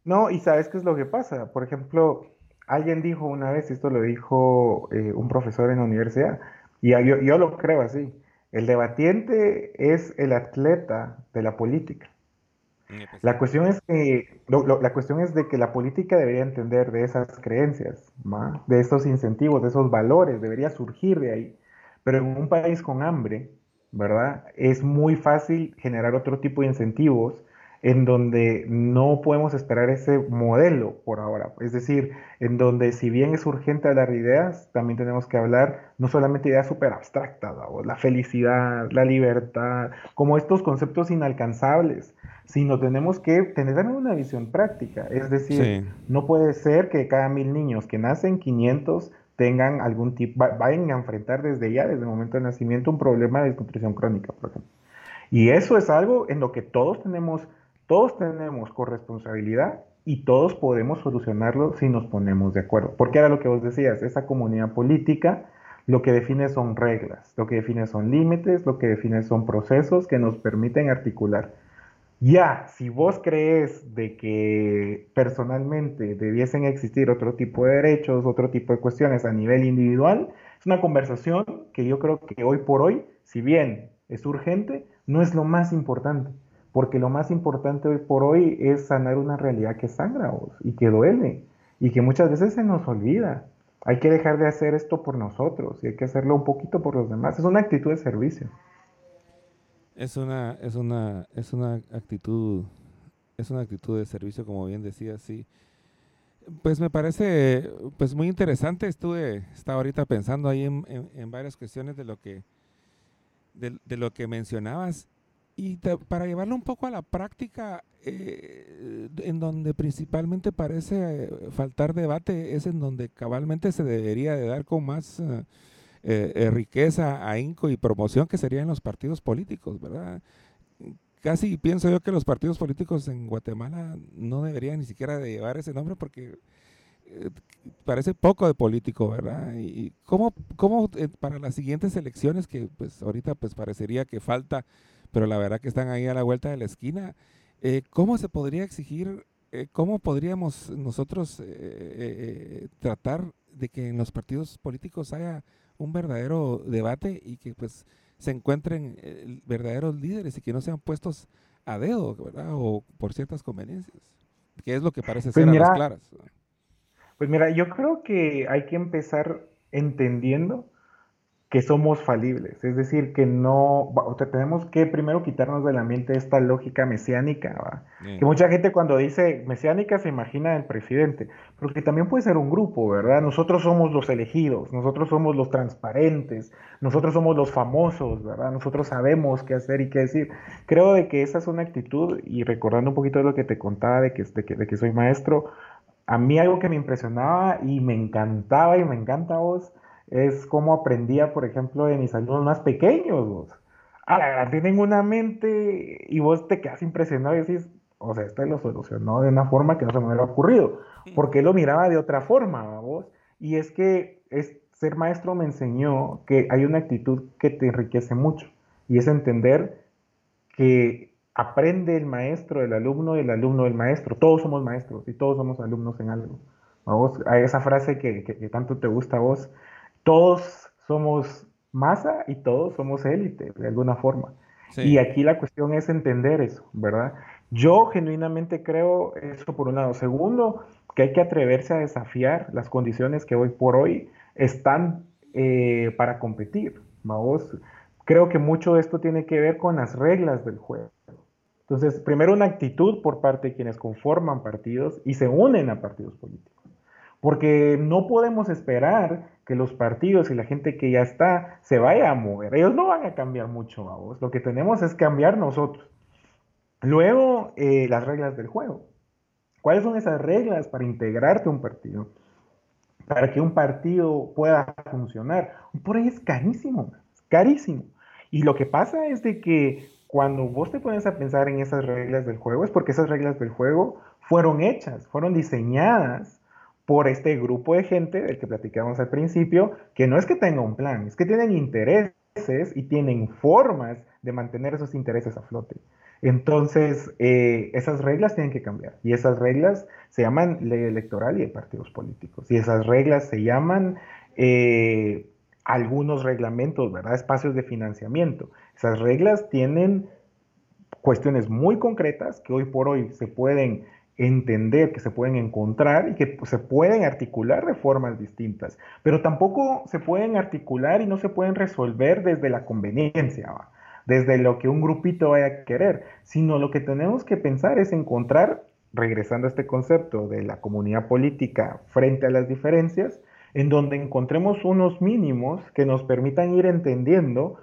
S2: No, y sabes qué es lo que pasa. Por ejemplo, alguien dijo una vez, esto lo dijo eh, un profesor en la universidad, y yo, yo lo creo así, el debatiente es el atleta de la política. La cuestión es que la cuestión es de que la política debería entender de esas creencias, de esos incentivos, de esos valores, debería surgir de ahí. Pero en un país con hambre, ¿verdad? Es muy fácil generar otro tipo de incentivos en donde no podemos esperar ese modelo por ahora. Es decir, en donde si bien es urgente hablar de ideas, también tenemos que hablar no solamente ideas súper abstractas, la felicidad, la libertad, como estos conceptos inalcanzables, sino tenemos que tener una visión práctica. Es decir, no puede ser que cada mil niños que nacen, 500 tengan algún tipo, vayan a enfrentar desde ya, desde el momento de nacimiento, un problema de desnutrición crónica, por ejemplo. Y eso es algo en lo que todos tenemos todos tenemos corresponsabilidad y todos podemos solucionarlo si nos ponemos de acuerdo. Porque era lo que vos decías, esa comunidad política lo que define son reglas, lo que define son límites, lo que define son procesos que nos permiten articular. Ya, si vos crees de que personalmente debiesen existir otro tipo de derechos, otro tipo de cuestiones a nivel individual, es una conversación que yo creo que hoy por hoy, si bien es urgente, no es lo más importante porque lo más importante hoy por hoy es sanar una realidad que sangra y que duele y que muchas veces se nos olvida. Hay que dejar de hacer esto por nosotros y hay que hacerlo un poquito por los demás. Es una actitud de servicio.
S1: Es una, es una, es una actitud, es una actitud de servicio, como bien decía, sí. Pues me parece pues muy interesante. Estuve, estaba ahorita pensando ahí en, varias cuestiones de lo que, de lo que mencionabas y para llevarlo un poco a la práctica, eh, en donde principalmente parece eh, faltar debate, es en donde cabalmente se debería de dar con más eh, riqueza, ahínco y promoción, que serían los partidos políticos, ¿verdad? Casi pienso yo que los partidos políticos en Guatemala no deberían ni siquiera de llevar ese nombre porque parece poco de político, ¿verdad? Y cómo, cómo para las siguientes elecciones, que pues ahorita pues parecería que falta pero la verdad que están ahí a la vuelta de la esquina. Eh, ¿Cómo se podría exigir, eh, cómo podríamos nosotros eh, tratar de que en los partidos políticos haya un verdadero debate y que pues se encuentren verdaderos líderes y que no sean puestos a dedo, ¿verdad? O por ciertas conveniencias, que es lo que parece pues ser a las claras.
S2: Pues mira, yo creo que hay que empezar entendiendo que somos falibles, es decir, que no, o sea, tenemos que primero quitarnos de la mente esta lógica mesiánica, que mucha gente cuando dice mesiánica se imagina el presidente, pero que también puede ser un grupo, ¿verdad? Nosotros somos los elegidos, nosotros somos los transparentes, nosotros somos los famosos, ¿verdad? Nosotros sabemos qué hacer y qué decir. Creo de que esa es una actitud, y recordando un poquito de lo que te contaba de que, de que, de que soy maestro, a mí algo que me impresionaba y me encantaba y me encanta vos es cómo aprendía, por ejemplo, de mis alumnos más pequeños. Vos. A la verdad, tienen una mente y vos te quedas impresionado y decís, o sea, este lo solucionó de una forma que no se me hubiera ocurrido, porque él lo miraba de otra forma, vos. Y es que es, ser maestro me enseñó que hay una actitud que te enriquece mucho y es entender que aprende el maestro del alumno y el alumno del maestro. Todos somos maestros y todos somos alumnos en algo. A vos, a esa frase que, que, tanto te gusta a vos, todos somos masa y todos somos élite, de alguna forma. Y aquí la cuestión es entender eso, ¿verdad? Yo genuinamente creo eso por un lado. Segundo, que hay que atreverse a desafiar las condiciones que hoy por hoy están eh, para competir. Vamos, creo que mucho de esto tiene que ver con las reglas del juego. Entonces, primero una actitud por parte de quienes conforman partidos y se unen a partidos políticos. Porque no podemos esperar que los partidos y la gente que ya está se vaya a mover. Ellos no van a cambiar mucho, vamos. Lo que tenemos es cambiar nosotros. Luego, eh, las reglas del juego. ¿Cuáles son esas reglas para integrarte a un partido? Para que un partido pueda funcionar. Por ahí es carísimo, carísimo. Y lo que pasa es de que cuando vos te pones a pensar en esas reglas del juego, es porque esas reglas del juego fueron hechas, fueron diseñadas por este grupo de gente del que platicamos al principio, que no es que tenga un plan, es que tienen intereses y tienen formas de mantener esos intereses a flote. Entonces, eh, esas reglas tienen que cambiar. Y esas reglas se llaman ley electoral y de partidos políticos. Y esas reglas se llaman eh, algunos reglamentos, ¿verdad? Espacios de financiamiento. Esas reglas tienen cuestiones muy concretas que hoy por hoy se pueden entender, que se pueden encontrar y que se pueden articular de formas distintas, pero tampoco se pueden articular y no se pueden resolver desde la conveniencia. desde lo que un grupito vaya a querer, sino lo que tenemos que pensar es encontrar, regresando a este concepto de la comunidad política frente a las diferencias, en donde encontremos unos mínimos que nos permitan ir entendiendo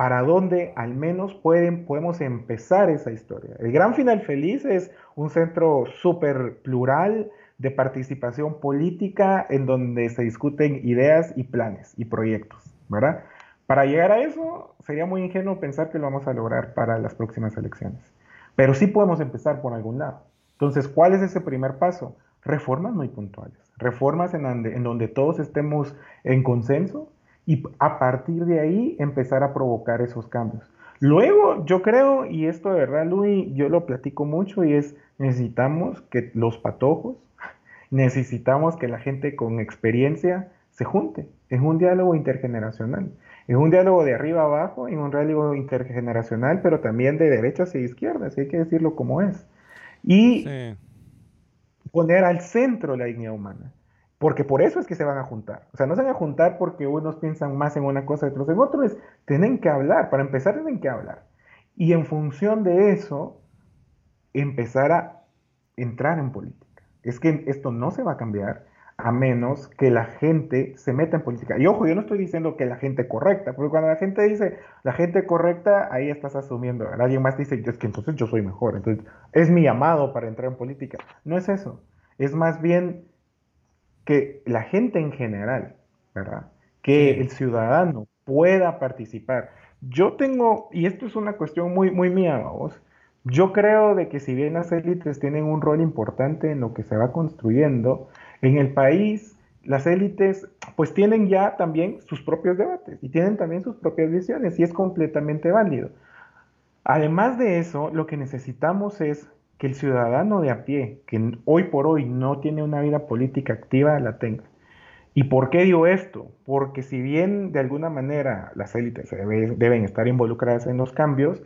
S2: para dónde al menos pueden, podemos empezar esa historia. El Gran Final Feliz es un centro súper plural de participación política en donde se discuten ideas y planes y proyectos, ¿verdad? Para llegar a eso, sería muy ingenuo pensar que lo vamos a lograr para las próximas elecciones. Pero sí podemos empezar por algún lado. Entonces, ¿cuál es ese primer paso? Reformas muy puntuales. Reformas en donde, en donde todos estemos en consenso y a partir de ahí empezar a provocar esos cambios. Luego, yo creo, y esto de verdad, Luis, yo lo platico mucho, y es, necesitamos que los patojos, necesitamos que la gente con experiencia se junte en un diálogo intergeneracional. Es un diálogo de arriba abajo y un diálogo intergeneracional, pero también de derechas e izquierdas, hay que decirlo como es. Y poner al centro la dignidad humana. Porque por eso es que se van a juntar. O sea, no se van a juntar porque unos piensan más en una cosa y otros en otro. Es, tienen que hablar. Para empezar, tienen que hablar. Y en función de eso, empezar a entrar en política. Es que esto no se va a cambiar a menos que la gente se meta en política. Y ojo, yo no estoy diciendo que la gente correcta, porque cuando la gente dice la gente correcta, ahí estás asumiendo. Alguien más dice, es que entonces yo soy mejor, entonces es mi llamado para entrar en política. No es eso, es más bien que la gente en general, ¿verdad? Que el ciudadano pueda participar. Yo tengo, y esto es una cuestión muy, muy mía, vos, yo creo de que si bien las élites tienen un rol importante en lo que se va construyendo, en el país, las élites pues tienen ya también sus propios debates y tienen también sus propias visiones y es completamente válido. Además de eso, lo que necesitamos es que el ciudadano de a pie, que hoy por hoy no tiene una vida política activa, la tenga. ¿Y por qué digo esto? Porque si bien de alguna manera las élites deben estar involucradas en los cambios,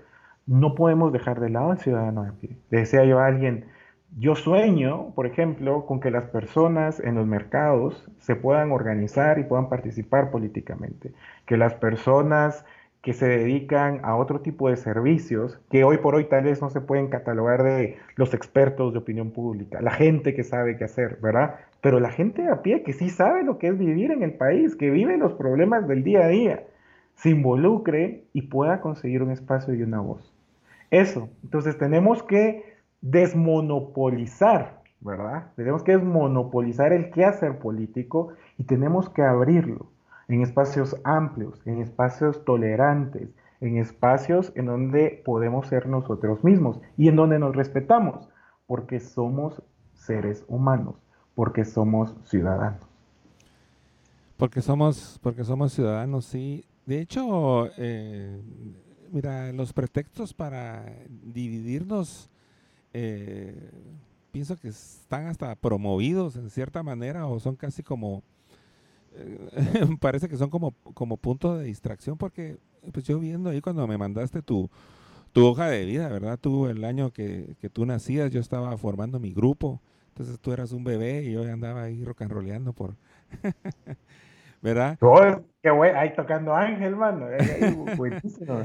S2: no podemos dejar de lado al ciudadano de a pie. Decía yo a alguien, yo sueño, por ejemplo, con que las personas en los mercados se puedan organizar y puedan participar políticamente, que las personas que se dedican a otro tipo de servicios, que hoy por hoy tal vez no se pueden catalogar de los expertos de opinión pública, la gente que sabe qué hacer, ¿verdad? Pero la gente a pie que sí sabe lo que es vivir en el país, que vive los problemas del día a día, se involucre y pueda conseguir un espacio y una voz. Eso, entonces tenemos que desmonopolizar ¿verdad? Tenemos que desmonopolizar el quehacer político y tenemos que abrirlo en espacios amplios, en espacios tolerantes, en espacios en donde podemos ser nosotros mismos y en donde nos respetamos, porque somos seres humanos, porque somos ciudadanos.
S1: Porque somos, porque somos ciudadanos, sí. De hecho, eh, mira, los pretextos para dividirnos, eh, pienso que están hasta promovidos en cierta manera o son casi como, parece que son como, como punto de distracción porque pues yo viendo ahí cuando me mandaste tu, tu hoja de vida, ¿verdad? Tú el año que, que tú nacías, yo estaba formando mi grupo, entonces tú eras un bebé y yo andaba ahí rock and rollando por... ¿Verdad?
S2: qué güey, ahí tocando Ángel, mano. Buenísimo.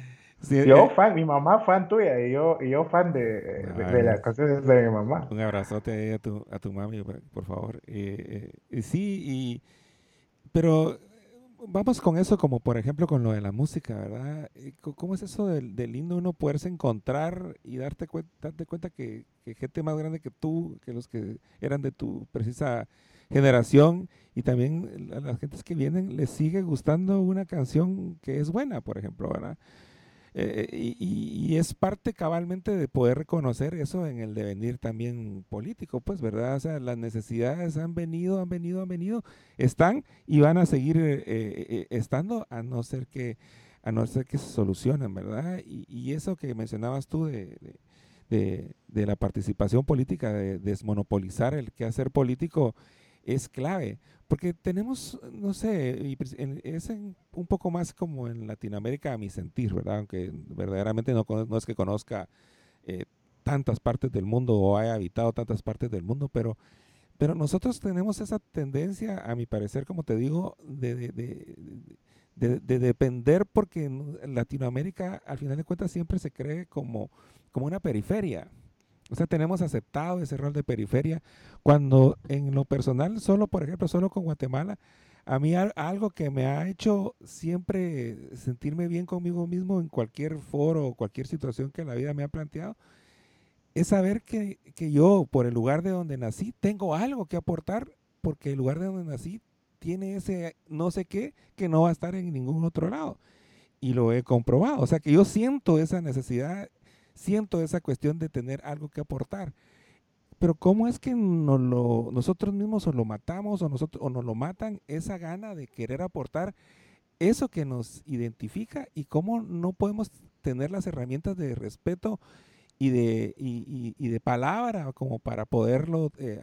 S2: yo eh, fan, mi mamá fan tuya y yo, y yo fan de, de, las cosas de mi mamá.
S1: Un abrazote a tu, a tu mami, por, favor. Eh, eh, sí, y, pero vamos con eso, como por ejemplo con lo de la música, ¿verdad? ¿Cómo es eso del, lindo uno poderse encontrar y darte, cuenta, darte cuenta que, gente más grande que tú, que los que eran de tu precisa generación y también a las gentes que vienen les sigue gustando una canción que es buena, por ejemplo, ¿verdad? Eh, y, y, es parte cabalmente de poder reconocer eso en el devenir también político, pues, ¿verdad? O sea, las necesidades han venido, han venido, han venido, están y van a seguir eh, eh, estando a no ser que a no ser que se solucionen, ¿verdad? Y, y eso que mencionabas tú de, de, de, la participación política, de desmonopolizar el quehacer político, es clave, porque tenemos, no sé, es un poco más como en Latinoamérica a mi sentir, ¿verdad? Aunque verdaderamente no, no es que conozca eh, tantas partes del mundo o haya habitado tantas partes del mundo, pero, pero nosotros tenemos esa tendencia, a mi parecer, como te digo, de, de, de, depender porque en Latinoamérica, al final de cuentas, siempre se cree como, como una periferia. O sea, tenemos aceptado ese rol de periferia cuando en lo personal, solo, por ejemplo, solo con Guatemala, a mí algo que me ha hecho siempre sentirme bien conmigo mismo en cualquier foro o cualquier situación que la vida me ha planteado, es saber que, que yo, por el lugar de donde nací, tengo algo que aportar, porque el lugar de donde nací tiene ese no sé qué que no va a estar en ningún otro lado. Y lo he comprobado. O sea que yo siento esa necesidad siento esa cuestión de tener algo que aportar. Pero ¿cómo es que lo, nosotros mismos o lo matamos o, nosotros, o nos lo matan esa gana de querer aportar eso que nos identifica y cómo no podemos tener las herramientas de respeto y de, y, de palabra como para poderlo eh,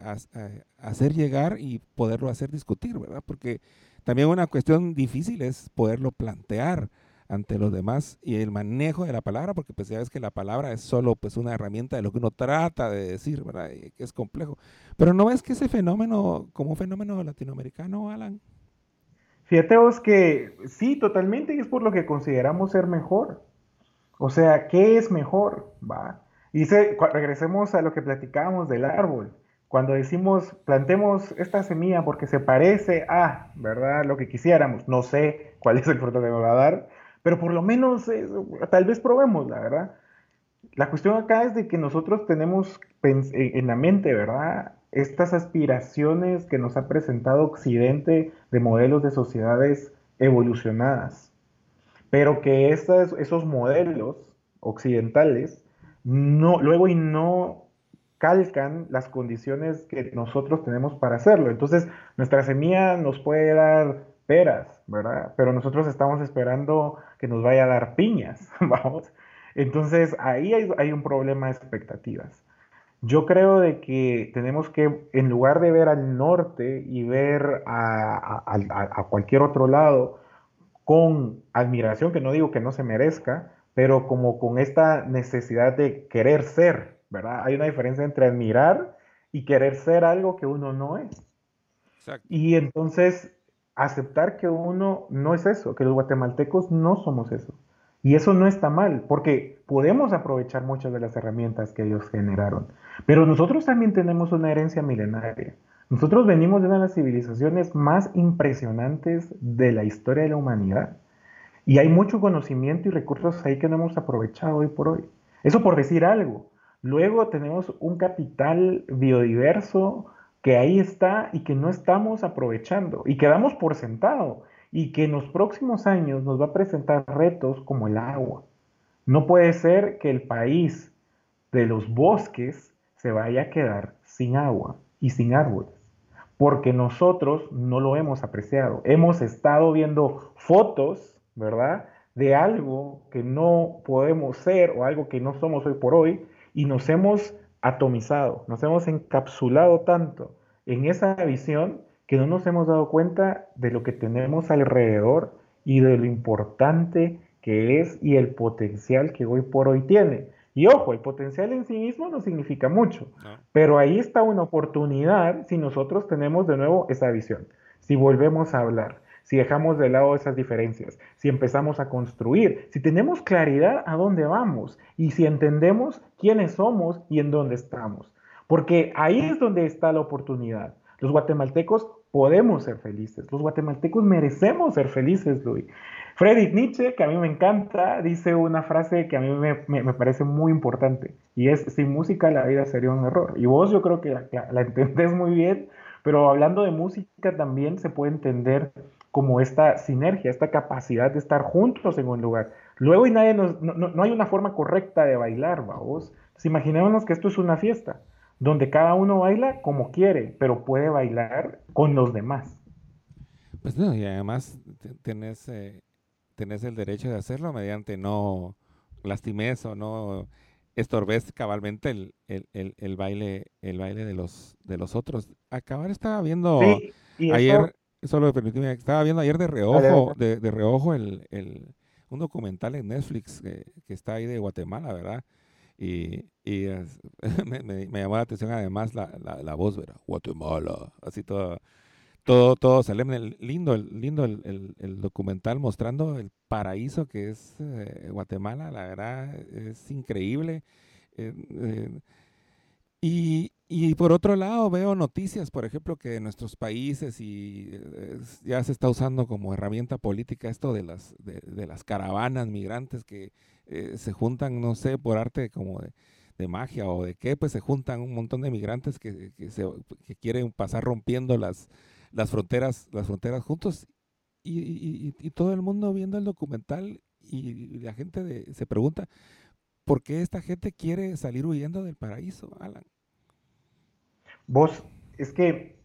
S1: hacer llegar y poderlo hacer discutir, ¿verdad? Porque también una cuestión difícil es poderlo plantear ante los demás y el manejo de la palabra, porque pues ya ves que la palabra es solo pues una herramienta de lo que uno trata de decir, ¿verdad? Y que es complejo. Pero ¿no ves que ese fenómeno, como un fenómeno latinoamericano, Alan?
S2: Fíjate vos que sí, totalmente, y es por lo que consideramos ser mejor. O sea, ¿qué es mejor? ¿Va? Y regresemos a lo que platicábamos del árbol. Cuando decimos, plantemos esta semilla porque se parece a, ¿verdad? Lo que quisiéramos. No sé cuál es el fruto que me va a dar, pero por lo menos eh, tal vez probemos, la verdad. La cuestión acá es de que nosotros tenemos en la mente, ¿verdad? Estas aspiraciones que nos ha presentado Occidente de modelos de sociedades evolucionadas, pero que esos modelos occidentales no, luego y no calcan las condiciones que nosotros tenemos para hacerlo. Entonces, nuestra semilla nos puede dar peras, ¿verdad? Pero nosotros estamos esperando que nos vaya a dar piñas, vamos. Entonces ahí hay, un problema de expectativas. Yo creo de que tenemos que, en lugar de ver al norte y ver a, a, cualquier otro lado con admiración, que no digo que no se merezca, pero como con esta necesidad de querer ser, ¿verdad? Hay una diferencia entre admirar y querer ser algo que uno no es. Y entonces aceptar que uno no es eso, que los guatemaltecos no somos eso. Y eso no está mal, porque podemos aprovechar muchas de las herramientas que ellos generaron. Pero nosotros también tenemos una herencia milenaria. Nosotros venimos de una de las civilizaciones más impresionantes de la historia de la humanidad. Y hay mucho conocimiento y recursos ahí que no hemos aprovechado hoy por hoy. Eso por decir algo. Luego tenemos un capital biodiverso que ahí está y que no estamos aprovechando y que damos por sentado y que en los próximos años nos va a presentar retos como el agua. No puede ser que el país de los bosques se vaya a quedar sin agua y sin árboles, porque nosotros no lo hemos apreciado. Hemos estado viendo fotos, ¿verdad? De algo que no podemos ser o algo que no somos hoy por hoy y nos hemos atomizado, nos hemos encapsulado tanto en esa visión que no nos hemos dado cuenta de lo que tenemos alrededor y de lo importante que es y el potencial que hoy por hoy tiene. Y ojo, el potencial en sí mismo no significa mucho, pero ahí está una oportunidad si nosotros tenemos de nuevo esa visión, si volvemos a hablar, si dejamos de lado esas diferencias, si empezamos a construir, si tenemos claridad a dónde vamos y si entendemos quiénes somos y en dónde estamos. Porque ahí es donde está la oportunidad. Los guatemaltecos podemos ser felices. Los guatemaltecos merecemos ser felices, Luis. Friedrich Nietzsche, que a mí me encanta, dice una frase que a mí me, parece muy importante y es, sin música la vida sería un error. Y vos yo creo que la, la, entendés muy bien, pero hablando de música también se puede entender como esta sinergia, esta capacidad de estar juntos en un lugar. Luego y nadie nos, no, no, hay una forma correcta de bailar, vos. Entonces, imaginémonos que esto es una fiesta donde cada uno baila como quiere, pero puede bailar con los demás.
S1: Pues no, y además tenés, eh, tenés el derecho de hacerlo mediante no lastimes o no estorbes cabalmente el, el, el, baile el baile de los de los otros. Acabar estaba viendo ayer, solo permíteme, estaba viendo ayer de reojo, de, de reojo el, el, un documental en Netflix que, que está ahí de Guatemala, ¿verdad? Y, y me, me, llamó la atención además la, la, la voz, ¿verdad? Guatemala, así todo, todo, todo solemne, lindo, el, lindo el, el, documental mostrando el paraíso que es eh, Guatemala, la verdad es increíble. Eh, eh, y, y, por otro lado veo noticias, por ejemplo, que en nuestros países y ya se está usando como herramienta política esto de las, de, de las caravanas migrantes que eh, se juntan, no sé, por arte como de, magia o de qué, pues se juntan un montón de migrantes que, que, quieren pasar rompiendo las, las, fronteras, las fronteras juntos. Y, y, todo el mundo viendo el documental y, la gente se pregunta, ¿por qué esta gente quiere salir huyendo del paraíso, Alan?
S2: Vos, es que,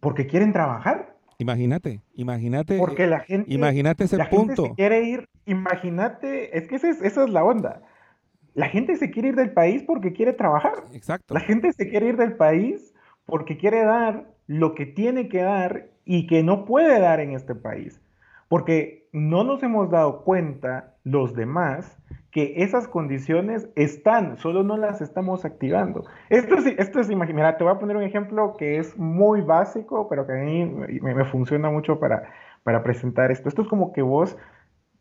S2: porque quieren trabajar.
S1: Imagínate, imagínate.
S2: Porque la gente.
S1: Imagínate ese punto.
S2: se quiere ir, imagínate, es que esa es, esa es la onda. La gente se quiere ir del país porque quiere trabajar.
S1: Exacto.
S2: La gente se quiere ir del país porque quiere dar lo que tiene que dar y que no puede dar en este país. Porque no nos hemos dado cuenta los demás que esas condiciones están, solo no las estamos activando. Esto es, esto es mira, te voy a poner un ejemplo que es muy básico, pero que a mí me, funciona mucho para, para presentar esto. Esto es como que vos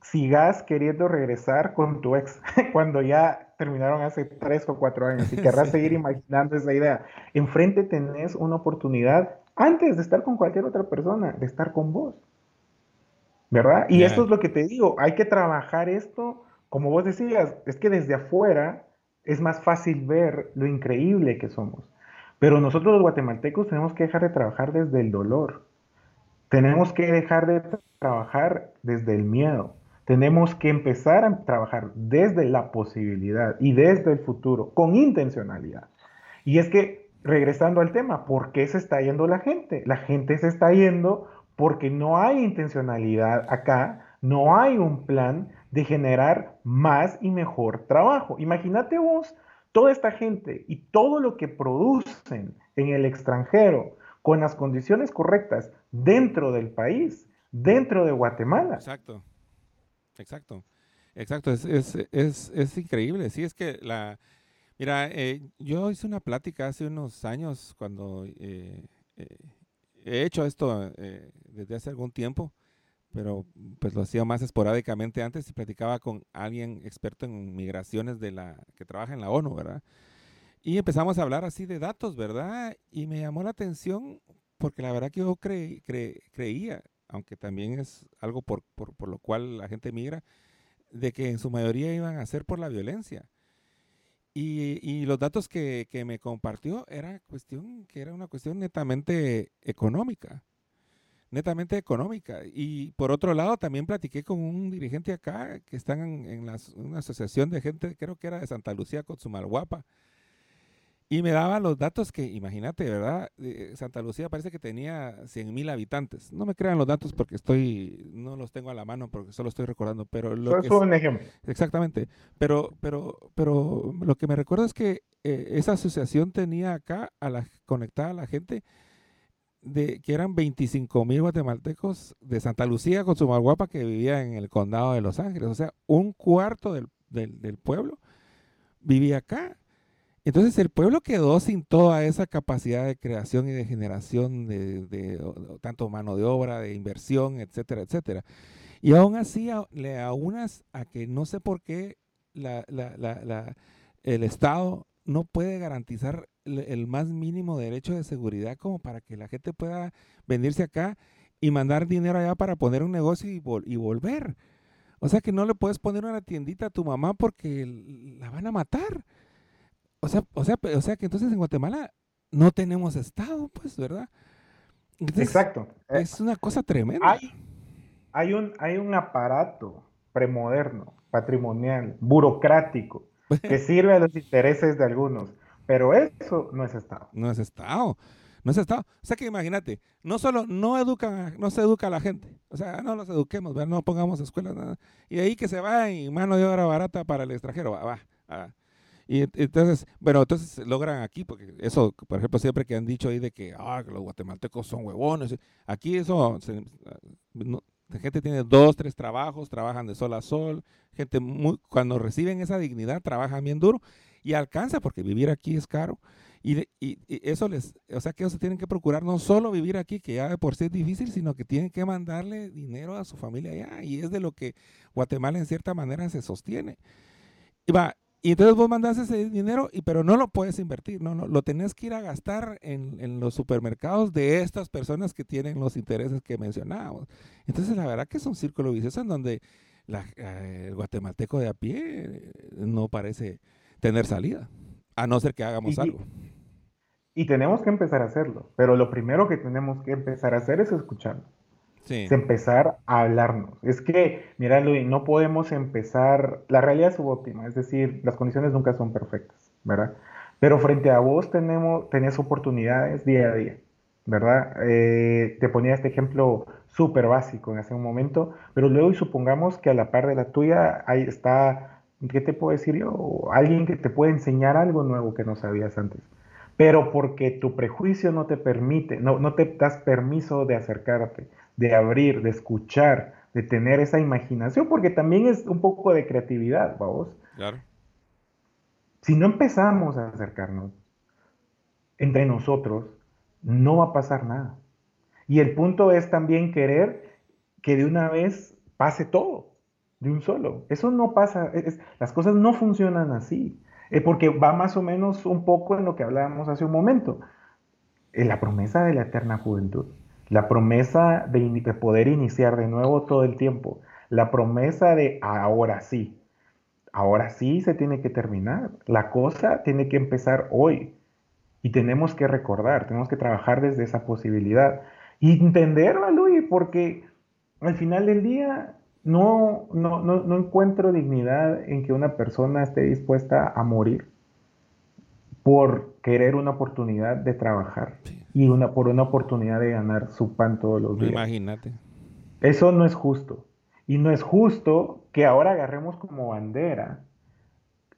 S2: sigas queriendo regresar con tu ex cuando ya terminaron hace tres o cuatro años y querrás seguir imaginando esa idea. Enfrente tenés una oportunidad antes de estar con cualquier otra persona, de estar con vos. ¿Verdad? Y esto es lo que te digo, hay que trabajar esto como vos decías, es que desde afuera es más fácil ver lo increíble que somos. Pero nosotros los guatemaltecos tenemos que dejar de trabajar desde el dolor. Tenemos que dejar de trabajar desde el miedo. Tenemos que empezar a trabajar desde la posibilidad y desde el futuro, con intencionalidad. Y es que, regresando al tema, ¿por qué se está yendo la gente? La gente se está yendo porque no hay intencionalidad acá, no hay un plan, de generar más y mejor trabajo. Imagínate vos toda esta gente y todo lo que producen en el extranjero con las condiciones correctas dentro del país, dentro de Guatemala.
S1: Exacto, exacto, exacto, es, es, es, es increíble. Sí, es que la... Mira, eh, yo hice una plática hace unos años cuando eh, eh, he hecho esto desde hace algún tiempo pero pues lo hacía más esporádicamente antes y platicaba con alguien experto en migraciones de la que trabaja en la ONU, ¿verdad? Y empezamos a hablar así de datos, ¿verdad? Y me llamó la atención porque la verdad que yo creía, aunque también es algo por, por, por, lo cual la gente migra, de que en su mayoría iban a ser por la violencia. y, los datos que, que, me compartió era cuestión, que era una cuestión netamente económica netamente económica. Y por otro lado, también platiqué con un dirigente acá que están en, una asociación de gente, creo que era de Santa Lucía, Cotzumalguapa. Y me daba los datos que, imagínate, ¿verdad? Santa Lucía parece que tenía 100 mil habitantes. No me crean los datos porque estoy, no los tengo a la mano porque solo estoy recordando, pero lo
S2: Eso es un ejemplo.
S1: Exactamente. Pero, pero, pero lo que me recuerdo es que eh, esa asociación tenía acá a la, conectada a la gente de que eran 25 mil guatemaltecos de Santa Lucía con su malguapa que vivía en el condado de Los Ángeles. O sea, un cuarto del, del, pueblo vivía acá. Entonces el pueblo quedó sin toda esa capacidad de creación y de generación de, de, tanto mano de obra, de inversión, etcétera, etcétera. Y aún así le aunas a que no sé por qué la, la, la, el Estado no puede garantizar el más mínimo derecho de seguridad como para que la gente pueda venirse acá y mandar dinero allá para poner un negocio y, y volver. O sea que no le puedes poner una tiendita a tu mamá porque la van a matar. O sea, o sea, o sea que entonces en Guatemala no tenemos Estado, pues, ¿verdad?
S2: Exacto.
S1: Eh, es una cosa tremenda.
S2: Hay, hay, un, hay un aparato premoderno, patrimonial, burocrático, que sirve a los intereses de algunos. Pero eso no es Estado.
S1: No es Estado. No es Estado. O sea que imagínate, no solo no educan, no se educa a la gente. O sea, no los eduquemos, no pongamos escuelas, nada. Y ahí que se va y mano de obra barata para el extranjero. Va, va. Y entonces, bueno, entonces logran aquí, porque eso, por ejemplo, siempre que han dicho ahí de que, ah, los guatemaltecos son huevones. Aquí eso, la gente tiene dos, tres trabajos, trabajan de sol a sol. Gente muy, cuando reciben esa dignidad, trabajan bien duro y alcanza, porque vivir aquí es caro. Y, y, eso les, o sea que ellos tienen que procurar no solo vivir aquí, que ya de por sí es difícil, sino que tienen que mandarle dinero a su familia allá. Y es de lo que Guatemala en cierta manera se sostiene. Y va, y entonces vos mandas ese dinero, y, pero no lo puedes invertir, no, no lo tenés que ir a gastar en, en, los supermercados de estas personas que tienen los intereses que mencionábamos. Entonces la verdad que es un círculo vicioso en donde la, eh, el guatemalteco de a pie no parece tener salida, a no ser que hagamos algo.
S2: Y tenemos que empezar a hacerlo, pero lo primero que tenemos que empezar a hacer es escuchar. Sí. Es empezar a hablarnos. Es que, mira, Luis, no podemos empezar, la realidad es subóptima, es decir, las condiciones nunca son perfectas, ¿verdad? Pero frente a vos tenemos, tenés oportunidades día a día, ¿verdad? Eh, te ponía este ejemplo súper básico en ese momento, pero luego y supongamos que a la par de la tuya ahí está ¿qué te puedo decir yo? Alguien que te puede enseñar algo nuevo que no sabías antes. Pero porque tu prejuicio no te permite, no, no te das permiso de acercarte, de abrir, de escuchar, de tener esa imaginación, porque también es un poco de creatividad, vamos. Claro. Si no empezamos a acercarnos entre nosotros, no va a pasar nada. Y el punto es también querer que de una vez pase todo de un solo. Eso no pasa, las cosas no funcionan así, eh, porque va más o menos un poco en lo que hablábamos hace un momento, en la promesa de la eterna juventud, la promesa de, de, poder iniciar de nuevo todo el tiempo, la promesa de ahora sí, ahora sí se tiene que terminar, la cosa tiene que empezar hoy y tenemos que recordar, tenemos que trabajar desde esa posibilidad y entenderlo, Luis, porque al final del día no, no, no, no encuentro dignidad en que una persona esté dispuesta a morir por querer una oportunidad de trabajar y una, por una oportunidad de ganar su pan todos los días.
S1: Imagínate.
S2: Eso no es justo. Y no es justo que ahora agarremos como bandera.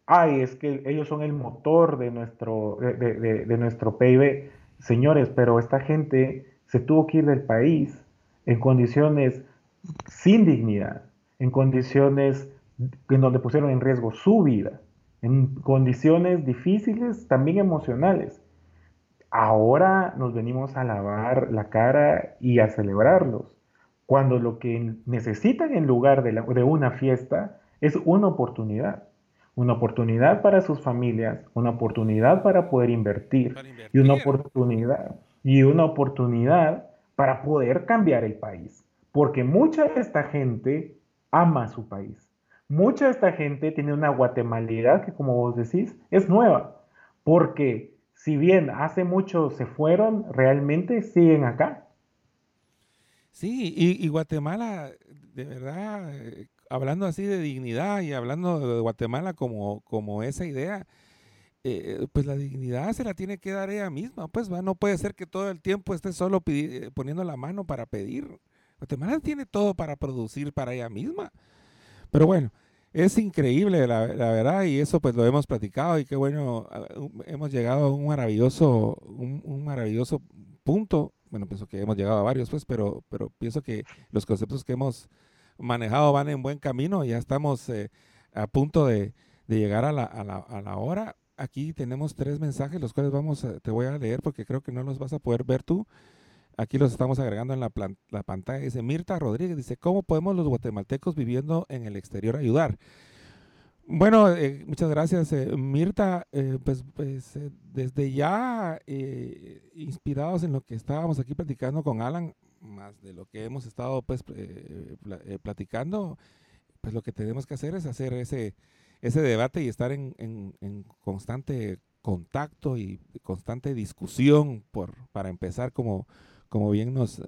S2: Ay, es que ellos son el motor de nuestro, de, de nuestro PIB. Señores, pero esta gente se tuvo que ir del país en condiciones sin dignidad, en condiciones en donde pusieron en riesgo su vida, en condiciones difíciles, también emocionales. Ahora nos venimos a lavar la cara y a celebrarlos, cuando lo que necesitan en lugar de, de una fiesta es una oportunidad una oportunidad para sus familias, una oportunidad para poder invertir, y una oportunidad y una oportunidad para poder cambiar el país. Porque mucha de esta gente ama su país. mucha de esta gente tiene una guatemalidad que, como vos decís, es nueva, porque si bien hace mucho se fueron, realmente siguen acá.
S1: Sí, y, Guatemala, de verdad, eh, hablando así de dignidad y hablando de Guatemala como, como esa idea, eh, pues la dignidad se la tiene que dar ella misma, pues no puede ser que todo el tiempo esté solo poniendo la mano para pedir. Guatemala tiene todo para producir para ella misma. Pero bueno, es increíble la, verdad y eso pues lo hemos platicado y qué bueno, hemos llegado a un maravilloso, un, maravilloso punto. Bueno, pienso que hemos llegado a varios pues, pero, pero pienso que los conceptos que hemos manejado van en buen camino. Ya estamos eh, a punto de, llegar a la, a, la, a la hora aquí tenemos tres mensajes, los cuales vamos te voy a leer porque creo que no los vas a poder ver tú. Aquí los estamos agregando en la, la pantalla. Dice Mirta Rodríguez, dice, ¿cómo podemos los guatemaltecos viviendo en el exterior ayudar? Bueno, eh, muchas gracias, eh, Mirta. Eh, pues, pues desde ya, inspirados en lo que estábamos aquí platicando con Alan, más de lo que hemos estado pues platicando, pues lo que tenemos que hacer es hacer ese, ese debate y estar en, constante contacto y constante discusión por, para empezar, como, como bien nos,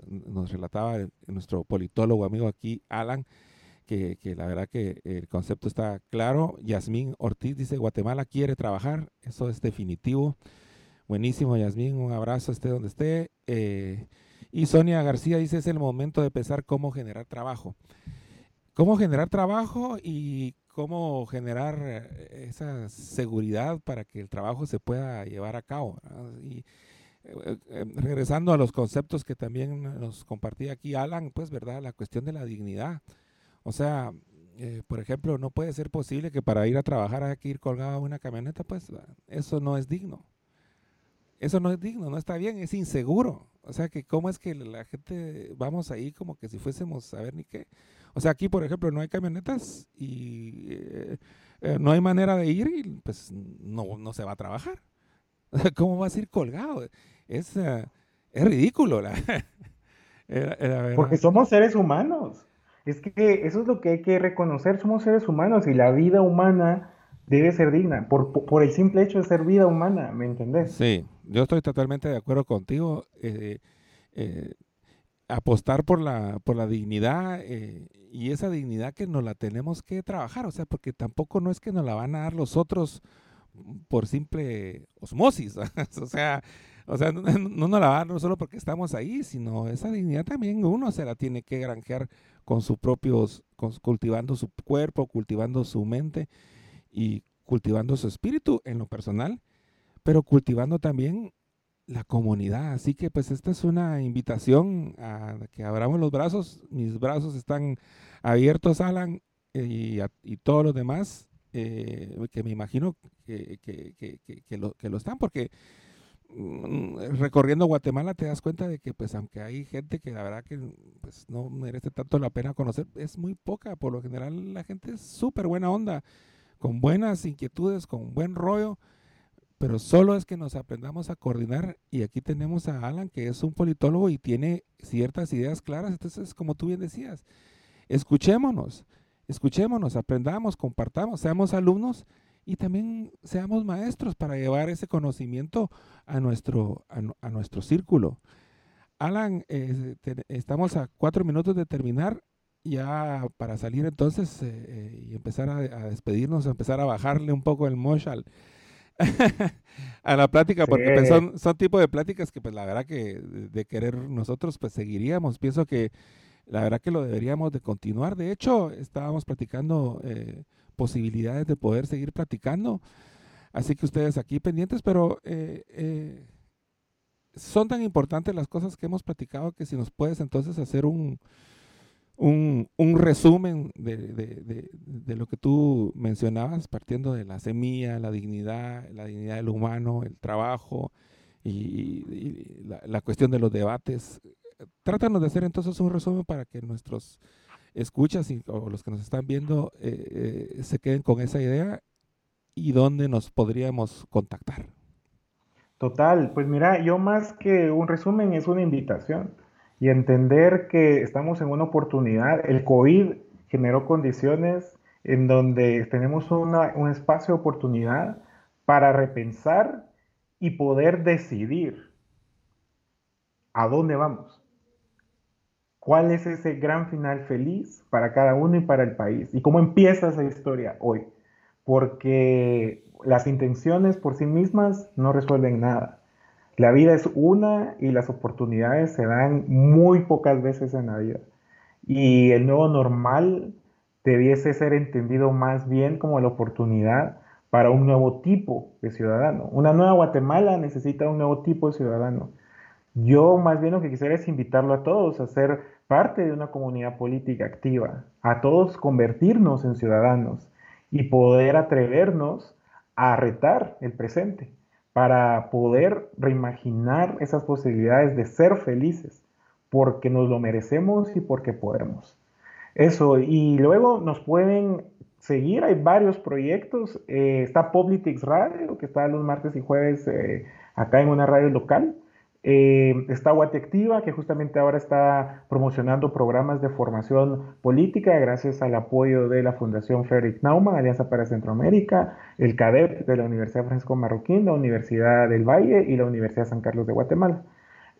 S1: relataba nuestro politólogo amigo aquí, Alan, que, la verdad que el concepto está claro. Yasmín Ortiz dice, Guatemala quiere trabajar, eso es definitivo. Buenísimo, Yasmín, un abrazo, esté donde esté. Eh, y Sonia García dice, es el momento de pensar cómo generar trabajo. Cómo generar trabajo y cómo generar eh, esa seguridad para que el trabajo se pueda llevar a cabo. Eh, eh, regresando a los conceptos que también nos compartía aquí Alan, pues, ¿verdad? La cuestión de la dignidad. O sea, por ejemplo, no puede ser posible que para ir a trabajar haya que ir colgado a una camioneta, pues eso no es digno. Eso no es digno, no está bien, es inseguro. O sea, que cómo es que la gente vamos ahí como que si fuésemos a ver ni qué. O sea, aquí, por ejemplo, no hay camionetas y eh, eh, no hay manera de ir y pues no, no se va a trabajar. ¿Cómo vas a ir colgado? Es, eh, es ridículo. La,
S2: Porque somos seres humanos. Es que eso es lo que hay que reconocer. Somos seres humanos y la vida humana debe ser digna por, por el simple hecho de ser vida humana, ¿me entendés?
S1: Sí, yo estoy totalmente de acuerdo contigo. apostar por la, por la dignidad y esa dignidad que nos la tenemos que trabajar, o sea, porque tampoco no es que nos la van a dar los otros por simple osmosis, o sea, o sea, no, nos la van a dar no solo porque estamos ahí, sino esa dignidad también uno se la tiene que granjear con sus propios, cultivando su cuerpo, cultivando su mente y cultivando su espíritu en lo personal, pero cultivando también la comunidad. Así que pues esta es una invitación a que abramos los brazos. Mis brazos están abiertos, Alan, y, y todos los demás, eh, que me imagino que, que, lo, que lo están, porque recorriendo Guatemala te das cuenta de que pues aunque hay gente que la verdad que pues no merece tanto la pena conocer, es muy poca. Por lo general la gente es súper buena onda, con buenas inquietudes, con buen rollo pero solo es que nos aprendamos a coordinar y aquí tenemos a Alan que es un politólogo y tiene ciertas ideas claras, entonces como tú bien decías, escuchémonos, escuchémonos, aprendamos, compartamos, seamos alumnos y también seamos maestros para llevar ese conocimiento a nuestro, a, nuestro círculo. Alan, eh, estamos a cuatro minutos de terminar ya para salir entonces eh, eh, y empezar a, despedirnos, a empezar a bajarle un poco el mosh al, a la plática, porque pues, son, son tipo de pláticas que pues la verdad que de querer nosotros pues seguiríamos. Pienso que la verdad que lo deberíamos de continuar. De hecho, estábamos platicando eh, posibilidades de poder seguir platicando. Así que ustedes aquí pendientes, pero eh, eh, son tan importantes las cosas que hemos platicado que si nos puedes entonces hacer un, un, resumen de, de, de, lo que tú mencionabas, partiendo de la semilla, la dignidad, la dignidad del humano, el trabajo y, la, cuestión de los debates. Trátanos de hacer entonces un resumen para que nuestros escuchas y, o los que nos están viendo eh, eh, se queden con esa idea y dónde nos podríamos contactar.
S2: Total, pues mira, yo más que un resumen es una invitación y entender que estamos en una oportunidad. El COVID generó condiciones en donde tenemos un espacio de oportunidad para repensar y poder decidir a dónde vamos. ¿Cuál es ese gran final feliz para cada uno y para el país? ¿Y cómo empieza esa historia hoy? Porque las intenciones por sí mismas no resuelven nada. La vida es una y las oportunidades se dan muy pocas veces en la vida. Y el nuevo normal debiese ser entendido más bien como la oportunidad para un nuevo tipo de ciudadano. Una nueva Guatemala necesita un nuevo tipo de ciudadano. Yo más bien lo que quisiera es invitarlo a todos a ser parte de una comunidad política activa, a todos convertirnos en ciudadanos y poder atrevernos a retar el presente para poder reimaginar esas posibilidades de ser felices, porque nos lo merecemos y porque podemos. Eso, y luego nos pueden seguir, hay varios proyectos, eh, está Politics Radio, que está los martes y jueves eh, acá en una radio local, eh, está Guatectiva, que justamente ahora está promocionando programas de formación política gracias al apoyo de la Fundación Frederick Naumann, Alianza para Centroamérica, el CADEP de la Universidad Francisco Marroquín, la Universidad del Valle y la Universidad San Carlos de Guatemala.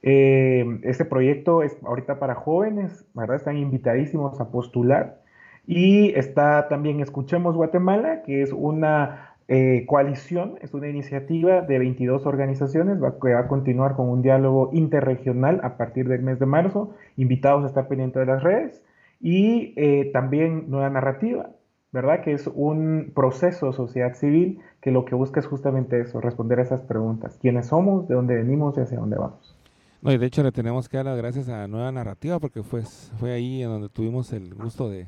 S2: Eh, este proyecto es ahorita para jóvenes, ¿verdad? Están invitadísimos a postular. Y está también Escuchemos Guatemala, que es una eh, coalición, es una iniciativa de 22 organizaciones que va a continuar con un diálogo interregional a partir del mes de marzo. Invitados a estar pendientes de las redes. Y eh, también Nueva Narrativa, ¿verdad? Que es un proceso de sociedad civil que lo que busca es justamente eso, responder a esas preguntas. ¿Quiénes somos? ¿De dónde venimos y hacia dónde vamos?
S1: No, y de hecho le tenemos que dar las gracias a Nueva Narrativa porque fue, fue ahí en donde tuvimos el gusto de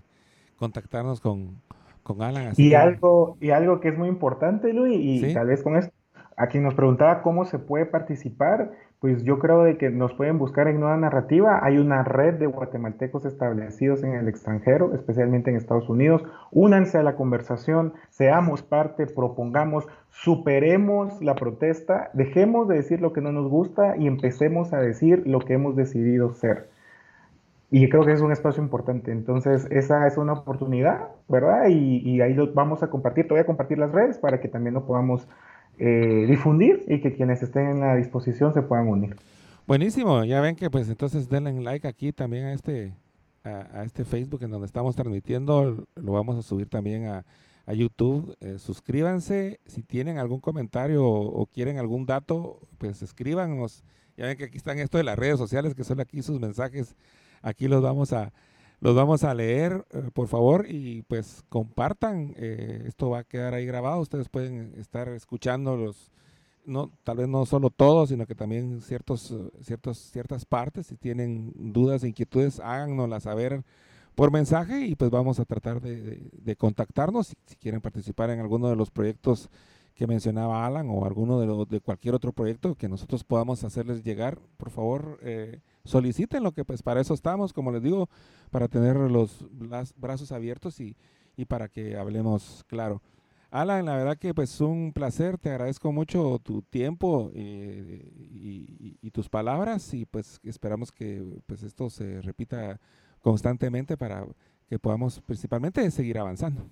S1: contactarnos con, con Alan.
S2: y, algo, y algo que es muy importante, Luis, y tal vez con esto, a quien nos preguntaba cómo se puede participar, pues yo creo de que nos pueden buscar en Nueva Narrativa. Hay una red de guatemaltecos establecidos en el extranjero, especialmente en Estados Unidos. Únanse a la conversación, seamos parte, propongamos, superemos la protesta, dejemos de decir lo que no nos gusta y empecemos a decir lo que hemos decidido ser. Y creo que es un espacio importante. Entonces, esa es una oportunidad, ¿verdad? Y, y ahí lo vamos a compartir. Te voy a compartir las redes para que también lo podamos eh, difundir y que quienes estén en la disposición se puedan unir.
S1: Buenísimo, ya ven que pues entonces denle like aquí también a este a, este Facebook en donde estamos transmitiendo, lo vamos a subir también a, a YouTube. Eh, suscríbanse, si tienen algún comentario o, quieren algún dato, pues escríbanos. Ya ven que aquí están esto de las redes sociales, que son aquí sus mensajes, aquí los vamos a, los vamos a leer, eh, por favor, y pues compartan. Eh, esto va a quedar ahí grabado. Ustedes pueden estar escuchando los, no, tal vez no solo todos, sino que también ciertos, ciertos, ciertas partes. Si tienen dudas e inquietudes, háganoslas saber por mensaje y pues vamos a tratar de, contactarnos si, quieren participar en alguno de los proyectos que mencionaba Alan o alguno de, de cualquier otro proyecto que nosotros podamos hacerles llegar, por favor, eh, soliciten lo que pues para eso estamos, como les digo, para tener los brazos abiertos y, y para que hablemos claro. Alan, la verdad que pues un placer, te agradezco mucho tu tiempo eh, y, y, tus palabras y pues esperamos que pues esto se repita constantemente para que podamos principalmente seguir avanzando.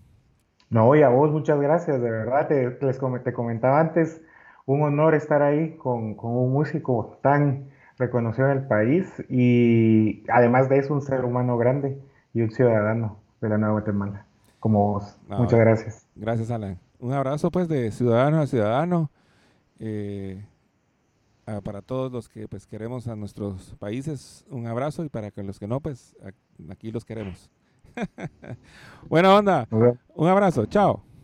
S2: No, y a vos muchas gracias, de verdad, te, les, te comentaba antes, un honor estar ahí con, con un músico tan reconocido en el país y además de eso un ser humano grande y un ciudadano de la Nueva Guatemala, como vos. Muchas gracias.
S1: Gracias, Alan. Un abrazo pues de ciudadano a ciudadano eh, para todos los que pues queremos a nuestros países, un abrazo y para que los que no, pues aquí los queremos. Buena onda. Un abrazo. Chao.